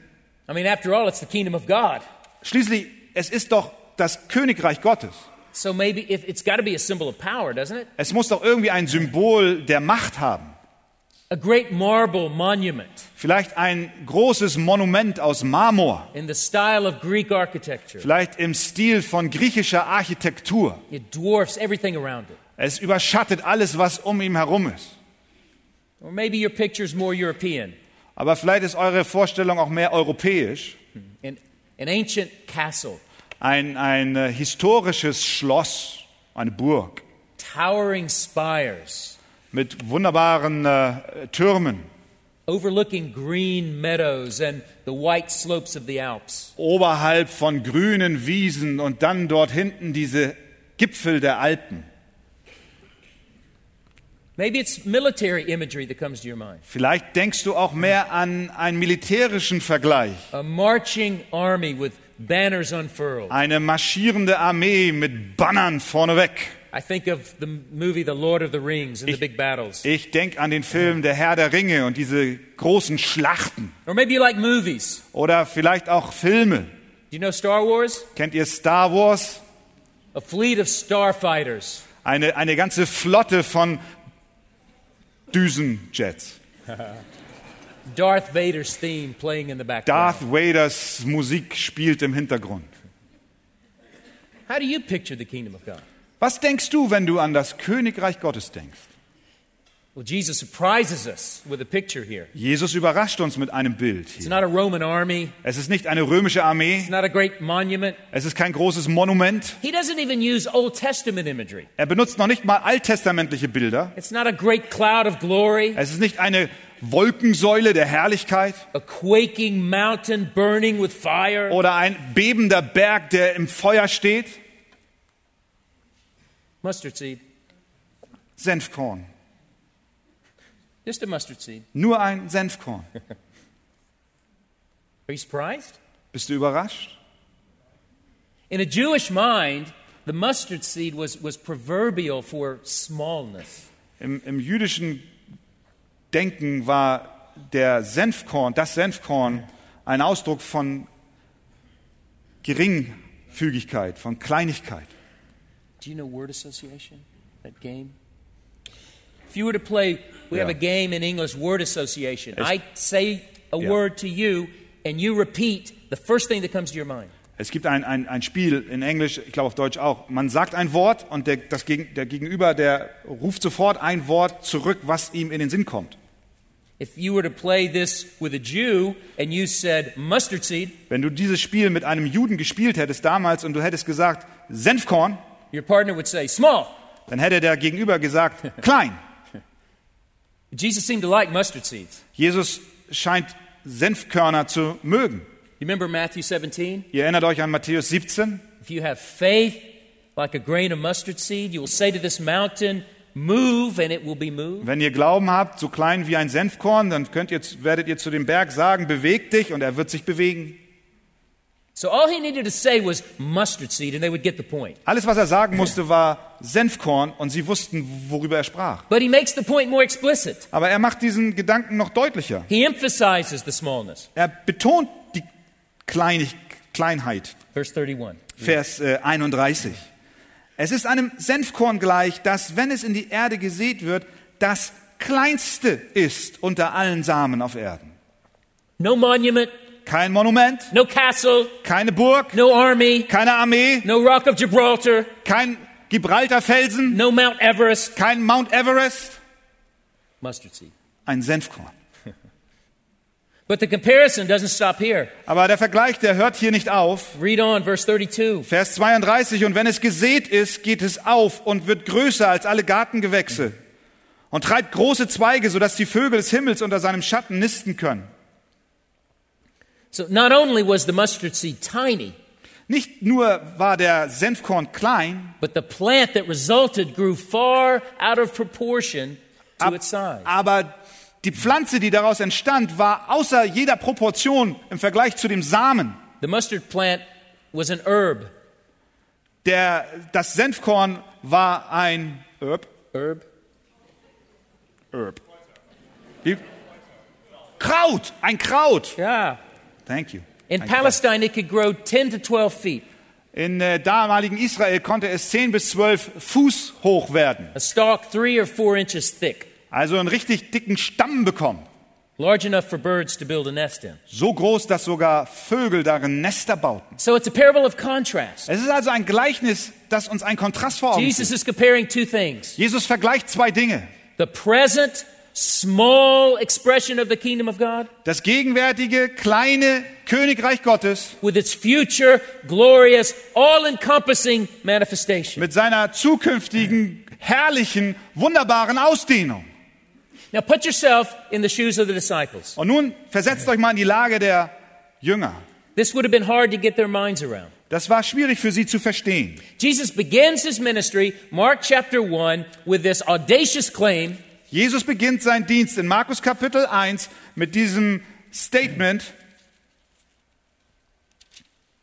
I mean, after all, it's the kingdom of God. Schließlich, es ist doch das Königreich Gottes. So, maybe if, it's got to be a symbol of power, doesn't it? Es muss doch irgendwie ein Symbol der Macht haben. A great marble monument Vielleicht ein großes Monument aus Marmor. in the style of Greek architecture. Vielleicht im Stil von griechischer Architektur. It dwarfs everything around it. Es überschattet alles, was um ihn herum ist. Or maybe your picture's more European. Aber vielleicht ist eure Vorstellung auch mehr europäisch. An, an ancient castle, Ein, ein äh, historisches Schloss, eine Burg towering spires, mit wunderbaren äh, Türmen, overlooking green meadows and the white slopes of the Alps. oberhalb von grünen Wiesen und dann dort hinten diese Gipfel der Alpen. Maybe it's military imagery that comes to your mind. Vielleicht denkst du auch mehr an einen militärischen Vergleich. A marching army with banners unfurled. Eine marschierende Armee mit Bannern vorneweg. I think of the movie The Lord of the Rings and the big battles. Ich denke an den Film Der Herr der Ringe und diese großen Schlachten. Or maybe you like movies. Oder vielleicht auch Filme. Do you know Star Wars? Kennt ihr Star Wars? A fleet of starfighters. Eine, eine ganze Flotte von Düsenjets. Darth Vader's theme playing in the background. Darth Vaders Musik spielt im Hintergrund. How do you picture the kingdom of God? Was denkst du, wenn du an das Königreich Gottes denkst? Well, Jesus surprises us with a picture here. Jesus überrascht uns mit einem Bild. It's Hier. not a Roman army. Es ist nicht eine römische Armee, It's not a great monument. es ist kein großes Monument. He doesn't even use Old Testament imagery. Er benutzt noch nicht mal alttestamentliche Bilder. It's not a great cloud of glory, Es ist nicht eine Wolkensäule der Herrlichkeit a quaking mountain burning with fire. oder ein bebender Berg, der im Feuer steht. Mustard seed. Senfkorn. Just a mustard seed. Nur ein Senfkorn. Are you surprised? Bist du überrascht? In a Jewish mind, the mustard seed was, was proverbial for smallness. Im, Im jüdischen Denken war der Senfkorn, das Senfkorn, ein Ausdruck von Geringfügigkeit, von Kleinigkeit. Do you know word association? That game? If you were to play, we have a Yeah. game in English, word association. Es- I say a Yeah. word to you, and you repeat the first thing that comes to your mind. Es gibt ein, ein, ein Spiel in Englisch, ich glaube auf Deutsch auch. Man sagt ein Wort und der, das Gegen, der Gegenüber, der ruft sofort ein Wort zurück, was ihm in den Sinn kommt. If you were to play this with a Jew and you said mustard seed, Wenn du dieses Spiel mit einem Juden gespielt hättest damals und du hättest gesagt Senfkorn, your partner would say small. dann hätte der Gegenüber gesagt klein. Jesus seemed to like mustard seeds. Jesus scheint Senfkörner zu mögen. You remember Matthew 17? Ihr erinnert euch an Matthäus 17? If you have faith like a grain of mustard seed, you will say to this mountain, Move, and it will be moved. Wenn ihr Glauben habt, so klein wie ein Senfkorn, dann könnt ihr, werdet ihr zu dem Berg sagen, beweg dich und er wird sich bewegen. So all he needed to say was mustard seed, and they would get the point. Alles, was er sagen musste, war Senfkorn und sie wussten, worüber er sprach. But he makes the point more explicit. Aber er macht diesen Gedanken noch deutlicher. He emphasizes the smallness. Er betont die Kleinig Kleinheit. Verse 31. Vers äh, 31. Es ist einem Senfkorn gleich, das, wenn es in die Erde gesät wird, das kleinste ist unter allen Samen auf Erden. No monument, Kein Monument, no castle, keine Burg, no army, keine Armee, no rock of Gibraltar, kein Gibraltarfelsen, no Mount Everest. kein Mount Everest, Mustard seed. ein Senfkorn. But the comparison doesn't stop here. Aber der Vergleich, der hört hier nicht auf. Read on, verse 32. Vers 32, und wenn es gesät ist, geht es auf und wird größer als alle Gartengewächse und treibt große Zweige, sodass die Vögel des Himmels unter seinem Schatten nisten können. So not only was the mustard seed tiny, Nicht nur war der Senfkorn klein, but the plant that resulted grew far out of proportion to ab, its size. aber die Pflanze, die daraus entstand, war außer jeder Proportion im Vergleich zu dem Samen. The mustard plant was an herb. Der, das Senfkorn war ein Herb. Herb? Herb. Wie? Kraut, ein Kraut. Yeah. Thank you. In Kraut. Palestine, it could grow 10 to 12 feet. In äh, damaligen Israel konnte es 10 bis 12 Fuß hoch werden. A stalk three or four inches thick, Also einen richtig dicken Stamm bekommen. large enough for birds to build a nest in. So groß, dass sogar Vögel darin Nester bauten. So it's a parable of contrast. Es ist also ein Gleichnis, das uns einen Kontrast vor Augen Jesus führt. is comparing two things Jesus vergleicht zwei Dinge. the present, small expression of the kingdom of God Das gegenwärtige, kleine Königreich Gottes with its future, glorious, all encompassing manifestation. mit seiner zukünftigen, herrlichen, wunderbaren Ausdehnung. Now put yourself in the shoes of the disciples. Und nun versetzt euch mal in die Lage der Jünger. This would have been hard to get their minds around. Das war schwierig für sie zu verstehen. Jesus begins his ministry, Mark chapter 1, with this audacious claim Jesus beginnt seinen Dienst in Markus Kapitel 1 mit diesem Statement,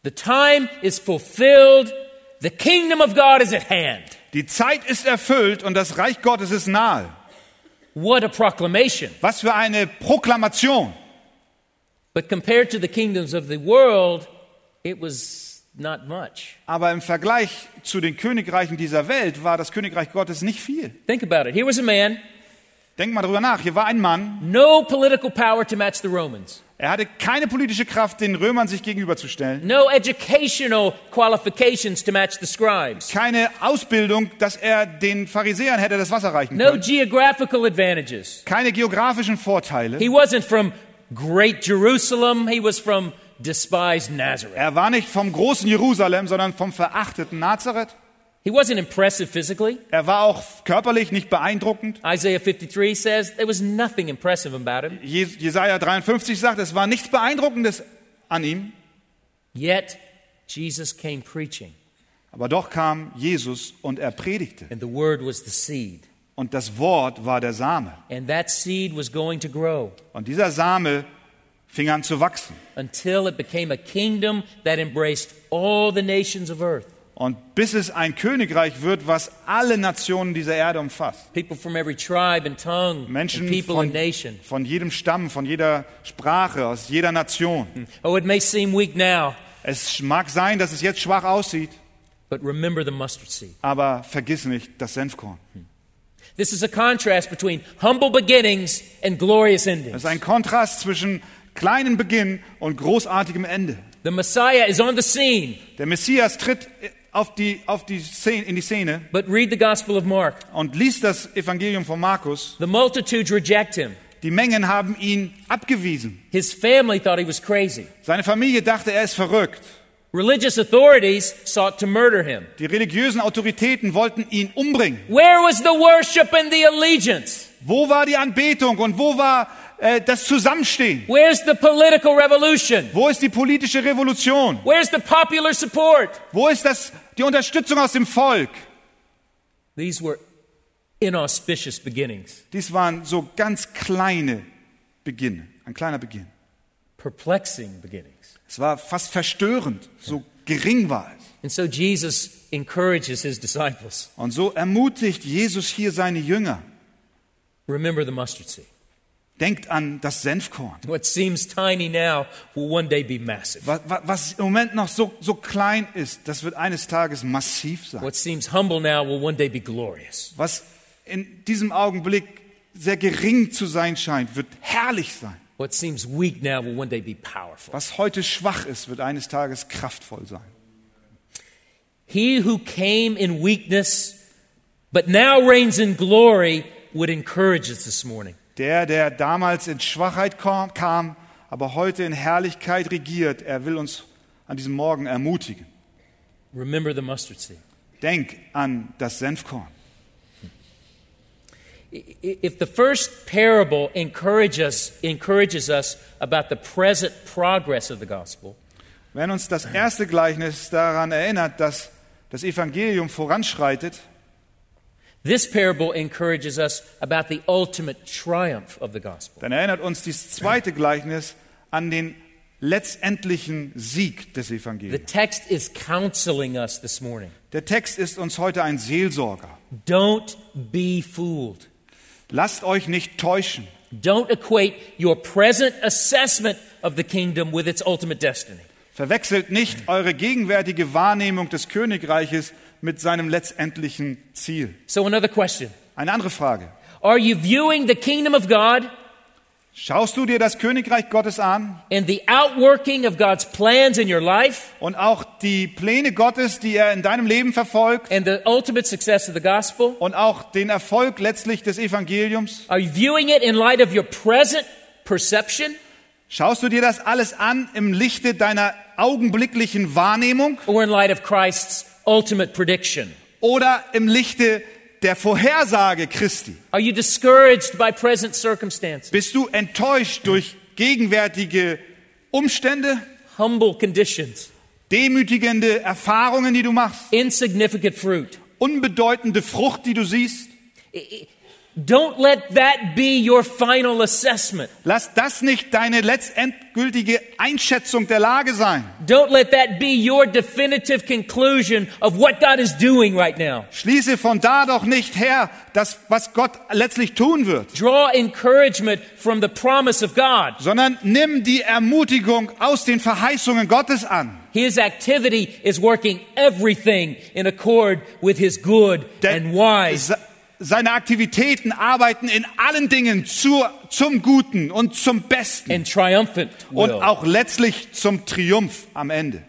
The time is fulfilled. The kingdom of God is at hand. Die Zeit ist erfüllt und das Reich Gottes ist nahe. What a proclamation. Was für eine Proklamation. But compared to the kingdoms of the world, it was not much. Aber im Vergleich zu den Königreichen dieser Welt war das Königreich Gottes nicht viel. Think about it. Here was a man, Denk mal drüber nach. Hier war ein Mann, no political power to match the Romans, er hatte keine politische Kraft, den Römern sich gegenüberzustellen. no educational qualifications to match the scribes, Keine Ausbildung, dass er den Pharisäern hätte das Wasser reichen no können. geographical advantages. Keine geografischen Vorteile. He wasn't from great Jerusalem, he was from despised Nazareth. Er war nicht vom großen Jerusalem, sondern vom verachteten Nazareth. He wasn't impressive physically. Er war auch körperlich nicht beeindruckend. Isaiah 53 says there was nothing impressive about him. Je- Jesaja 53 sagt, es war nichts Beeindruckendes an ihm. Yet Jesus came preaching, Aber doch kam Jesus und er predigte. and the word was the seed. Und das Wort war der Same. And that seed was going to grow Und dieser Same fing an zu wachsen. until it became a kingdom that embraced all the nations of earth. Und bis es ein Königreich wird, was alle Nationen dieser Erde umfasst. People from every tribe and tongue, Menschen von, von jedem Stamm, von jeder Sprache, aus jeder Nation. Oh, it may seem weak now, Es mag sein, dass es jetzt schwach aussieht, but remember the mustard seed. aber vergiss nicht das Senfkorn. This is a contrast between humble beginnings and glorious Das endings. ist ein Kontrast zwischen kleinem Beginn und großartigem Ende. The Messiah is on the scene, Der Messias tritt auf die, auf die Szene, in die Szene but read the Gospel of Mark. und liest das Evangelium von Markus. The multitudes reject him. Die Mengen haben ihn abgewiesen. His family thought he was crazy. Seine Familie dachte, er ist verrückt. Religious authorities sought to murder him. Die religiösen Autoritäten wollten ihn umbringen. Where was the worship and the allegiance? Wo war die Anbetung und wo war äh, das Zusammenstehen? Where's the political revolution? Wo ist die politische Revolution? Where's the popular support? Wo ist das, die Unterstützung aus dem Volk? These were inauspicious beginnings, Dies waren so ganz kleine Beginne, ein kleiner Beginn. perplexing beginnings. Es war fast verstörend, so gering war es. And so Jesus encourages his disciples Und so ermutigt Jesus hier seine Jünger. remember the mustard seed. Denkt an das Senfkorn. What seems tiny now will one day be massive. Was, was im Moment noch so, so klein ist, das wird eines Tages massiv sein. What seems humble now will one day be glorious. Was in diesem Augenblick sehr gering zu sein scheint, wird herrlich sein. What seems weak now will one day be powerful. Was heute schwach ist, wird eines Tages kraftvoll sein. He who came in weakness, but now reigns in glory, would encourage us this morning. Der, der damals in Schwachheit kam, aber heute in Herrlichkeit regiert, er will uns an diesem Morgen ermutigen. Remember the mustard seed. Denk an das Senfkorn. If the first parable encourage us, encourages us about the present progress of the gospel, Wenn uns das erste Gleichnis daran erinnert, dass das Evangelium voranschreitet, this parable encourages us about the ultimate triumph of the gospel. dann erinnert uns dieses zweite Gleichnis an den letztendlichen Sieg des The Evangeliums. text is counseling us this morning. Der Text ist uns heute ein Seelsorger. Don't be fooled. Lasst euch nicht täuschen. Don't equate your present assessment of the kingdom with its ultimate destiny. Verwechselt nicht eure gegenwärtige Wahrnehmung des Königreiches mit seinem letztendlichen Ziel. So, another question Eine andere Frage. Are you viewing the kingdom of God Schaust du dir das Königreich Gottes an and the outworking of God's plans in your life und auch die Pläne Gottes, die er in deinem Leben verfolgt and the ultimate success of the gospel? und auch den Erfolg letztlich des Evangeliums? Are you viewing it in light of your present perception Schaust du dir das alles an im Lichte deiner augenblicklichen Wahrnehmung or in light of Christ's ultimate prediction? oder im Lichte der Vorhersage Christi? Are you discouraged by present circumstances, Bist du enttäuscht durch gegenwärtige Umstände, humble conditions, demütigende Erfahrungen, die du machst, insignificant fruit? unbedeutende Frucht, die du siehst? Don't let that be your final assessment. Lass das nicht deine letztendgültige Einschätzung der Lage sein. Don't let that be your definitive conclusion of what God is doing right now. Schließe von da doch nicht her, das, was Gott letztlich tun wird, Draw encouragement from the promise of God. sondern nimm die Ermutigung aus den Verheißungen Gottes an. His activity is working everything in accord with His good and wise. Se- seine Aktivitäten arbeiten in allen Dingen zur, zum Guten und zum Besten and triumphant und will. auch letztlich zum Triumph am Ende.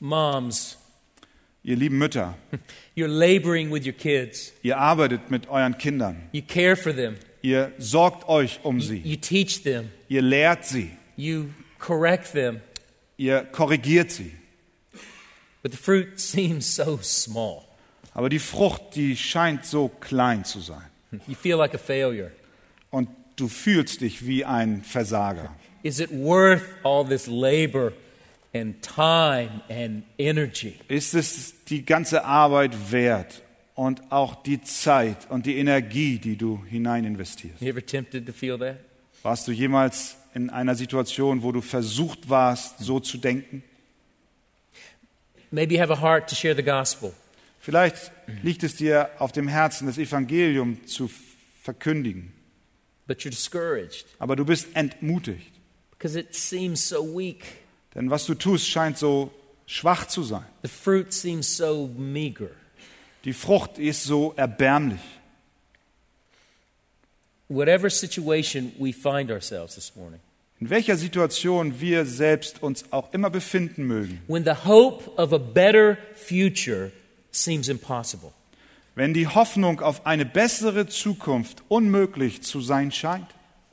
Moms, Ihr lieben Mütter, you're laboring with your kids. ihr arbeitet mit euren Kindern, You care for them. ihr sorgt euch um sie, You teach them. ihr lehrt sie, You correct them. ihr korrigiert sie. But the fruit seems so small. Aber die Frucht, die scheint so klein zu sein. You feel like a failure. Und du fühlst dich wie ein Versager. Is it worth all this labor and time and energy? Ist es die ganze Arbeit wert und auch die Zeit und die Energie, die du hinein investierst? You ever tempted to feel that? Warst du jemals in einer Situation, wo du versucht warst, so zu denken? Maybe you have a heart to share the gospel. Vielleicht liegt es dir auf dem Herzen, das Evangelium zu verkündigen, but you're discouraged aber du bist entmutigt. because it seems so weak. Denn was du tust, scheint so schwach zu sein. The fruit seems so meager. Die Frucht ist so erbärmlich. Whatever situation we find ourselves this morning, In welcher Situation wir selbst uns auch immer befinden mögen, when the hope of a better future seems impossible, wenn die Hoffnung auf eine bessere Zukunft unmöglich zu sein scheint,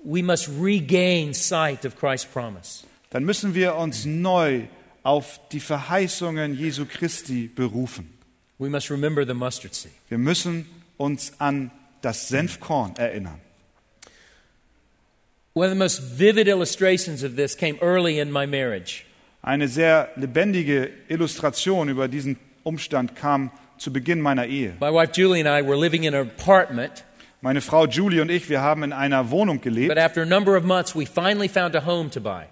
we must regain sight of Christ's promise. dann müssen wir uns neu auf die Verheißungen Jesu Christi berufen. We must remember the mustard seed. Wir müssen uns an das Senfkorn erinnern. One of the most vivid illustrations of this came early in my marriage. Eine sehr lebendige Illustration über diesen Umstand kam zu Beginn meiner Ehe. My wife Julie and I were living in an apartment, Meine Frau Julie und ich, wir haben in einer Wohnung gelebt but after a number of months, we finally found a home to buy.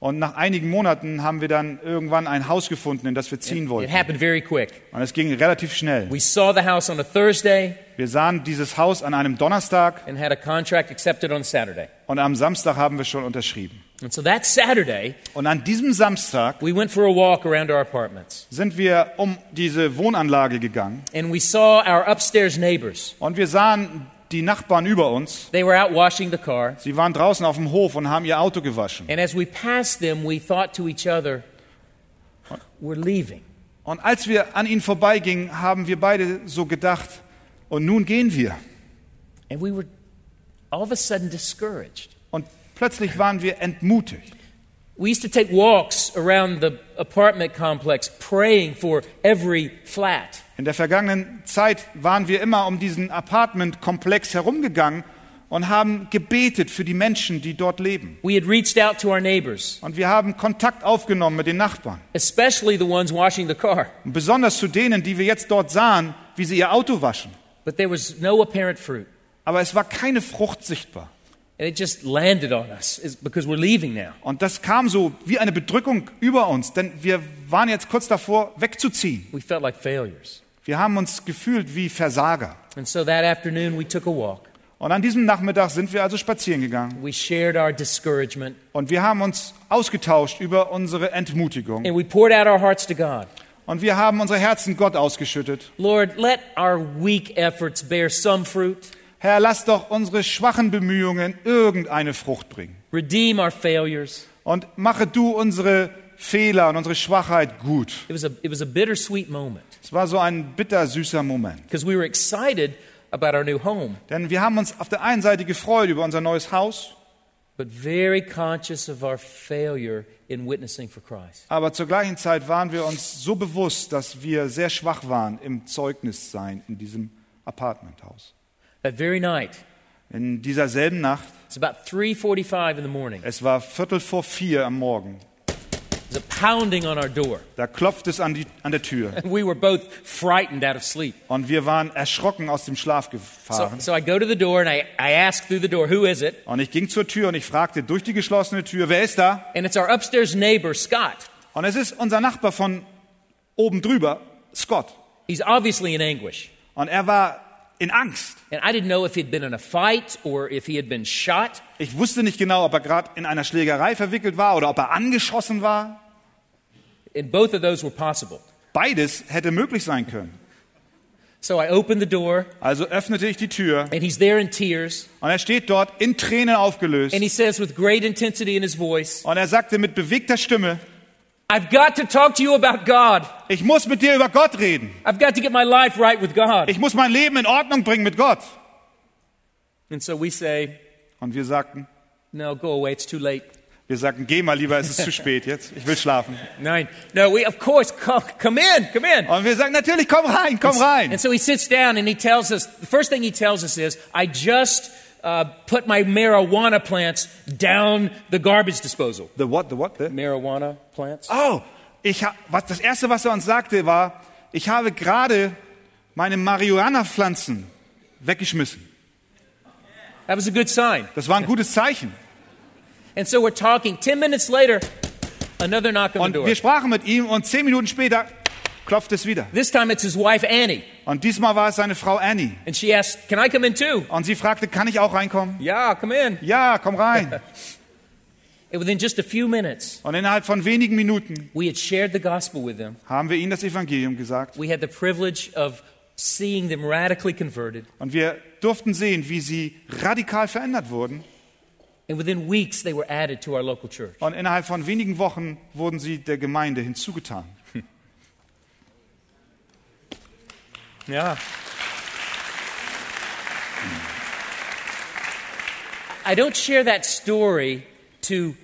Und nach einigen Monaten haben wir dann irgendwann ein Haus gefunden, in das wir ziehen It wollten. happened very quick. Und es ging relativ schnell. We saw the house on a Thursday Wir sahen dieses Haus an einem Donnerstag and had a contract accepted on Saturday. und am Samstag haben wir schon unterschrieben. And so that Saturday, Und an diesem Samstag we went for a walk around our apartments sind wir um diese Wohnanlage gegangen and we saw our upstairs neighbors. und wir sahen die Nachbarn über uns. They were out washing the car. Sie waren draußen auf dem Hof und haben ihr Auto gewaschen. And as we passed them, we thought to each other, we're leaving. Und als wir an ihnen vorbeigingen, haben wir beide so gedacht, und nun gehen wir. And we were all of a sudden discouraged. Und plötzlich waren wir entmutigt. We used to take walks around the apartment complex praying for every flat. In der vergangenen Zeit waren wir immer um diesen Apartmentkomplex herumgegangen und haben gebetet für die Menschen, die dort leben. We had reached out to our neighbors, Und wir haben Kontakt aufgenommen mit den Nachbarn. especially the ones washing the car. Und besonders zu denen, die wir jetzt dort sahen, wie sie ihr Auto waschen. But there was no apparent fruit. Aber es war keine Frucht sichtbar. And it just landed on us is- because we're leaving now. Und das kam so wie eine Bedrückung über uns, denn wir waren jetzt kurz davor, wegzuziehen. We felt like failures. Wir haben uns gefühlt wie Versager. And so that afternoon, we took a walk. Und an diesem Nachmittag sind wir also spazieren gegangen. We shared our discouragement Und wir haben uns ausgetauscht über unsere Entmutigung. and we poured out our hearts to God. Und wir haben unsere Herzen Gott ausgeschüttet. Lord, let our weak efforts bear some fruit. Herr, lass doch unsere schwachen Bemühungen irgendeine Frucht bringen. Redeem our failures. Und mache du unsere Fehler und unsere Schwachheit gut. It was a, it was a bittersweet moment Es war so ein bittersüßer Moment. because we were excited about our new home, Denn wir haben uns auf der einen Seite gefreut über unser neues Haus, but very conscious of our failure in witnessing for Christ. aber zur gleichen Zeit waren wir uns so bewusst, dass wir sehr schwach waren im Zeugnissein in diesem Apartmenthaus. That very night, In dieser selben Nacht, it's about 3:45 in the morning. es war Viertel vor vier am Morgen, Da klopft es an, die, an der Tür. We were both frightened out of sleep. Und wir waren erschrocken aus dem Schlaf So, gefahren. so I go to the door and I, I ask through the door, who is it? Und ich ging zur Tür und ich fragte durch die geschlossene Tür, wer ist da? And it's our upstairs neighbor, Scott. Und es ist unser Nachbar von oben drüber, Scott. He's obviously in anguish. Und er war in Angst. And I didn't know if he'd been in a fight or if he had been shot. Ich wusste nicht genau, ob er gerade in einer Schlägerei verwickelt war oder ob er angeschossen war. And both of those were possible. Beides hätte möglich sein können. So I opened the door Also öffnete ich die Tür and he's there in tears. und er steht dort in Tränen aufgelöst. And he says with great intensity in his voice, Und er sagte mit bewegter Stimme, I've got to talk to you about God. ich muss mit dir über Gott reden. I've got to get my life right with God. Ich muss mein Leben in Ordnung bringen mit Gott. And so we say, Und wir sagten, No, go away. It's too late. wir sagten, geh mal lieber, es ist zu spät jetzt. Ich will schlafen. Nine. No, we, of course, come, come in, come in. Und wir sagen, natürlich, komm rein, komm rein. And so he sits down and he tells us, the first thing he tells us is, I just uh, put my marijuana plants down the garbage disposal. The what, the what, the? Marijuana plants? Oh, ich ha, was, das erste, was er uns sagte, war, ich habe gerade meine Marihuana-Pflanzen weggeschmissen. That was a good sign. Das war ein gutes Zeichen. And so we're talking. Ten minutes later, another knock on the Und door. wir sprachen mit ihm und zehn Minuten später klopft es wieder. This time it's his wife, Annie. Und diesmal war es seine Frau Annie. And she asked, Can I come in too? Und sie fragte, kann ich auch reinkommen? Yeah, come in. Ja, komm rein. And within just a few minutes, Und innerhalb von wenigen Minuten we had shared the gospel with them. haben wir ihnen das Evangelium gesagt. We had the privilege of seeing them radically converted. Und wir durften sehen, wie sie radikal verändert wurden. And within weeks, they were added to our local church. Und innerhalb von wenigen Wochen wurden sie der Gemeinde hinzugetan. Yeah. I don't share that story to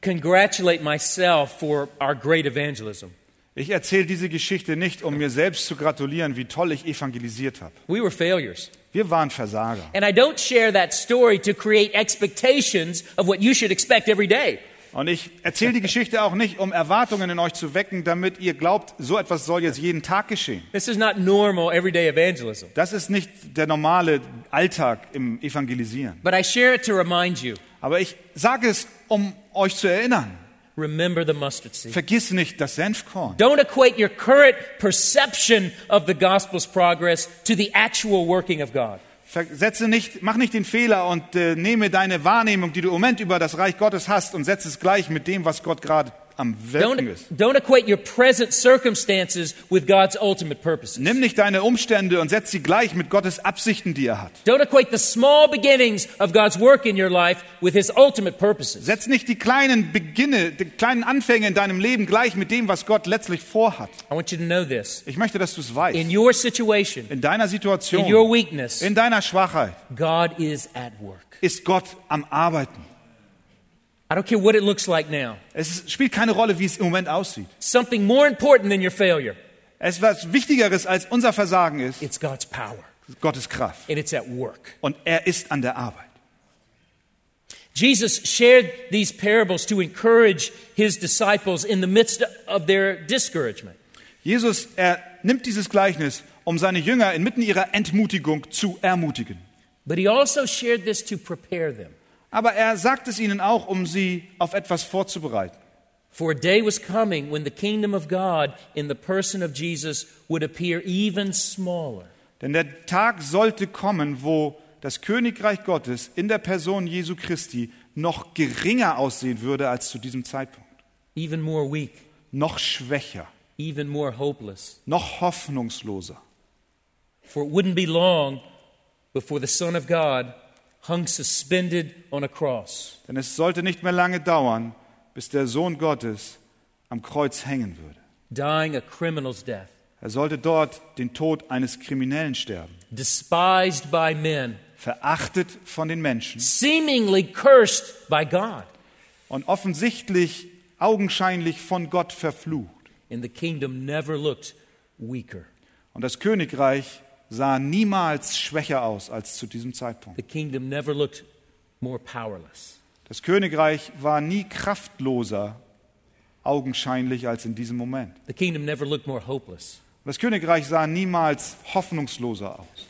congratulate myself for our great evangelism. Ich erzähle diese Geschichte nicht, um mir selbst zu gratulieren, wie toll ich evangelisiert habe. We were failures. Wir waren Versager. And I don't share that story to create expectations of what you should expect every day. Und ich erzähle die Geschichte auch nicht, um Erwartungen in euch zu wecken, damit ihr glaubt, so etwas soll jetzt jeden Tag geschehen. This is not normal everyday evangelism. Das ist nicht der normale Alltag im Evangelisieren. But I share it to remind you Aber ich sage es, um euch zu erinnern. remember the mustard seed. Vergiss nicht das Senfkorn. Don't equate your current perception of the gospel's progress to the actual working of God. Setze nicht, mach nicht den Fehler und äh, nehme deine Wahrnehmung, die du im Moment über das Reich Gottes hast, und setze es gleich mit dem, was Gott gerade am Wirken Don't, ist. don't equate your present circumstances with God's ultimate purposes. Nimm nicht deine Umstände und setz sie gleich mit Gottes Absichten, die er hat. Don't equate the small beginnings of God's work in your life with His ultimate purposes. Setz nicht die kleinen Beginne, die kleinen Anfänge in deinem Leben gleich mit dem, was Gott letztlich vorhat. I want you to know this. Ich möchte, dass du es weißt. In your situation, In deiner in your Situation, weakness, in deiner Schwachheit God is at work. ist Gott am Arbeiten. I don't care what it looks like now. Es spielt keine Rolle, wie es im Moment aussieht. Something more important than your failure. Es ist was Wichtigeres als unser Versagen ist It's God's power, Gottes Kraft. and it's at work. Und er ist an der Arbeit. Jesus shared these parables to encourage his disciples in the midst of their discouragement. Jesus, er nimmt dieses Gleichnis, um seine Jünger inmitten ihrer Entmutigung zu ermutigen. But he also shared this to prepare them. Aber er sagt es ihnen auch, um sie auf etwas vorzubereiten. For a day was coming when the kingdom of God in the person of Jesus would appear even smaller. Denn der Tag sollte kommen, wo das Königreich Gottes in der Person Jesu Christi noch geringer aussehen würde als zu diesem Zeitpunkt. even more weak, Noch schwächer, even more hopeless. noch hoffnungsloser. For it wouldn't be long before the Son of God hung suspended on a cross. Denn es sollte nicht mehr lange dauern, bis der Sohn Gottes am Kreuz hängen würde. dying a criminal's death, Er sollte dort den Tod eines Kriminellen sterben, despised by men, verachtet von den Menschen seemingly cursed by God. und offensichtlich augenscheinlich von Gott verflucht. And the kingdom never looked weaker. Und das Königreich sah niemals schwächer aus als zu diesem Zeitpunkt. The kingdom never looked more powerless. Das Königreich war nie kraftloser augenscheinlich als in diesem Moment. The kingdom never looked more hopeless. Das Königreich sah niemals hoffnungsloser aus.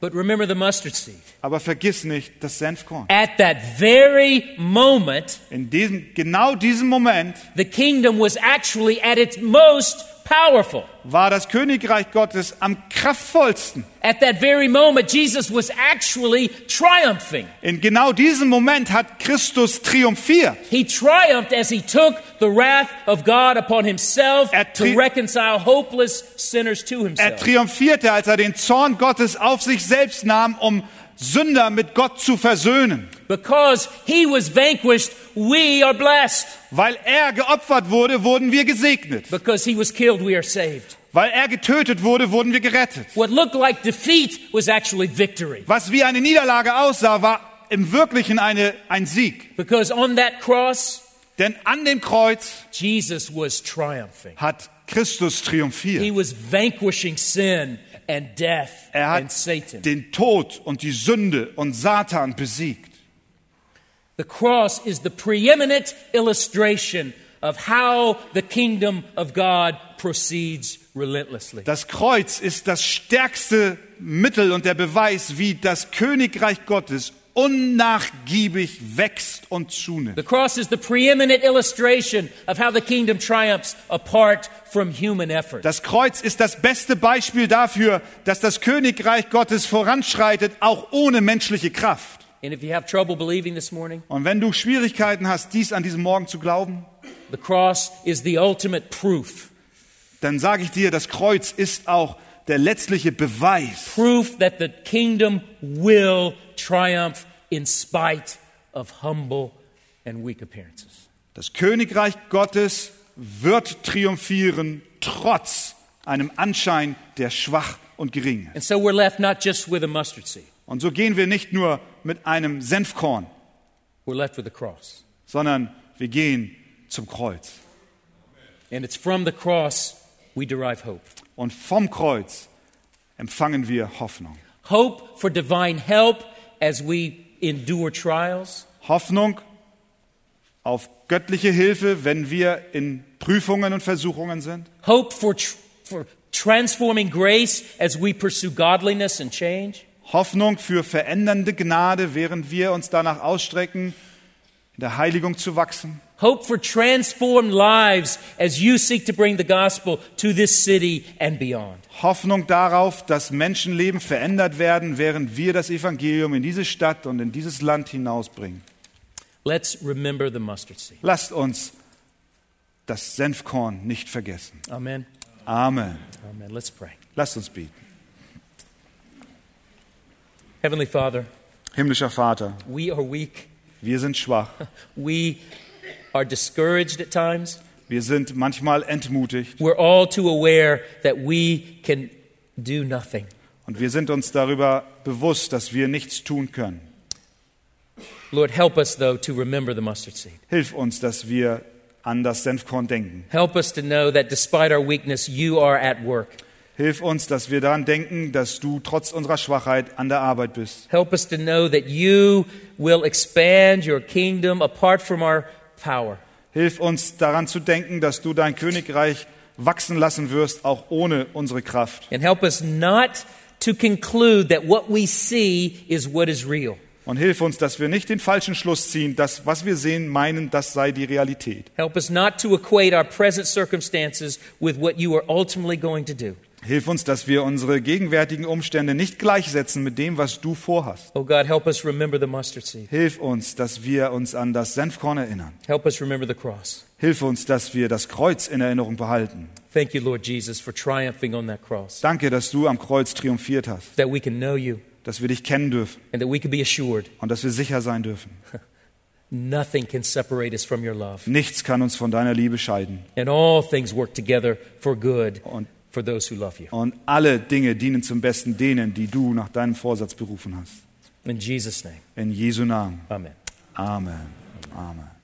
But remember the mustard seed. Aber vergiss nicht das Senfkorn. At that very moment, In diesem, genau diesem Moment the kingdom was actually at its most powerful. war das Königreich Gottes am kraftvollsten. At that very moment, Jesus was actually triumphing. In genau diesem Moment hat Christus triumphiert. He triumphed as he took the wrath of God upon himself Er to reconcile hopeless sinners to Er himself. triumphierte, als er den Zorn Gottes auf sich selbst nahm, um Sünder mit Gott zu versöhnen. Because he was vanquished, we are blessed. Weil er geopfert wurde, wurden wir gesegnet. Because he was killed, we are saved. Weil er getötet wurde, wurden wir gerettet. What looked like defeat was actually victory. Was wie eine Niederlage aussah, war im Wirklichen eine, ein Sieg. Because on that cross, Denn an dem Kreuz Jesus was triumphing. hat Christus He triumphiert. was vanquishing sin and death Er and hat Satan. den Tod und die Sünde und Satan besiegt. The cross is the preeminent illustration of how the kingdom of God proceeds relentlessly. Das Kreuz ist das stärkste Mittel und der Beweis, wie das Königreich Gottes unnachgiebig wächst und zunimmt. The cross is the preeminent illustration of how the kingdom triumphs apart from human effort. Das Kreuz ist das beste Beispiel dafür, dass das Königreich Gottes voranschreitet, auch ohne menschliche Kraft. And if you have trouble believing this morning, Und wenn du Schwierigkeiten hast, dies an diesem Morgen zu glauben, the cross is the ultimate proof. dann sage ich dir, das Kreuz ist auch der letztliche Beweis, Proof that the kingdom will triumph in spite of humble and weak appearances. das Königreich Gottes wird triumphieren, trotz einem Anschein, der schwach und gering. And so we're left not just with a mustard seed, Und so gehen wir nicht nur mit einem Senfkorn, we're left with a cross. sondern wir gehen zum Kreuz. And it's from the cross we derive hope. Und vom Kreuz empfangen wir Hoffnung. Hope for divine help as we endure trials. Hoffnung auf göttliche Hilfe, wenn wir in Prüfungen und Versuchungen sind. Hope for, for transforming grace as we pursue godliness and change. Hoffnung für verändernde Gnade, während wir uns danach ausstrecken, in der Heiligung zu wachsen. Hope for transformed lives as you seek to bring the gospel to this city and beyond. Hoffnung darauf, dass Menschenleben verändert werden, während wir das Evangelium in diese Stadt und in dieses Land hinausbringen. Let's remember the mustard seed. Lasst uns das Senfkorn nicht vergessen. Amen. Amen. Amen. Let's pray. Lasst uns beten. Heavenly Father, Himmlischer Vater, we are weak. wir sind schwach. We are discouraged at times. Wir sind manchmal entmutigt We're all too aware that we can do nothing. und wir sind uns darüber bewusst, dass wir nichts tun können. Lord, help us, though, to remember the mustard seed. Hilf uns, dass wir an das Senfkorn denken. Help us to know that despite our weakness, you are at work. Hilf uns, dass wir daran denken, dass du trotz unserer Schwachheit an der Arbeit bist. Help us to know that you will expand your kingdom apart from our power. Hilf uns daran zu denken, dass du dein Königreich wachsen lassen wirst, auch ohne unsere Kraft. And help us not to conclude that what we see is what is real. Und hilf uns, dass wir nicht den falschen Schluss ziehen, dass was wir sehen, meinen, das sei die Realität. Help us not to equate our present circumstances with what you are ultimately going to do. Hilf uns, dass wir unsere gegenwärtigen Umstände nicht gleichsetzen mit dem, was du vorhast. Oh God, help us remember the mustard seed. Hilf uns, dass wir uns an das Senfkorn erinnern. Help us remember the cross. Hilf uns, dass wir das Kreuz in Erinnerung behalten. Thank you, Lord Jesus, for triumphing on that cross, Danke, dass du am Kreuz triumphiert hast, that we can know you dass wir dich kennen dürfen and that we can be assured und dass wir sicher sein dürfen. nothing can separate us from your love. Nichts kann uns von deiner Liebe scheiden. And all things work together for good Und, for those who love you. und alle Dinge dienen zum Besten denen, die du nach deinem Vorsatz berufen hast. In Jesus' name, In Jesu Namen. amen. Amen. Amen.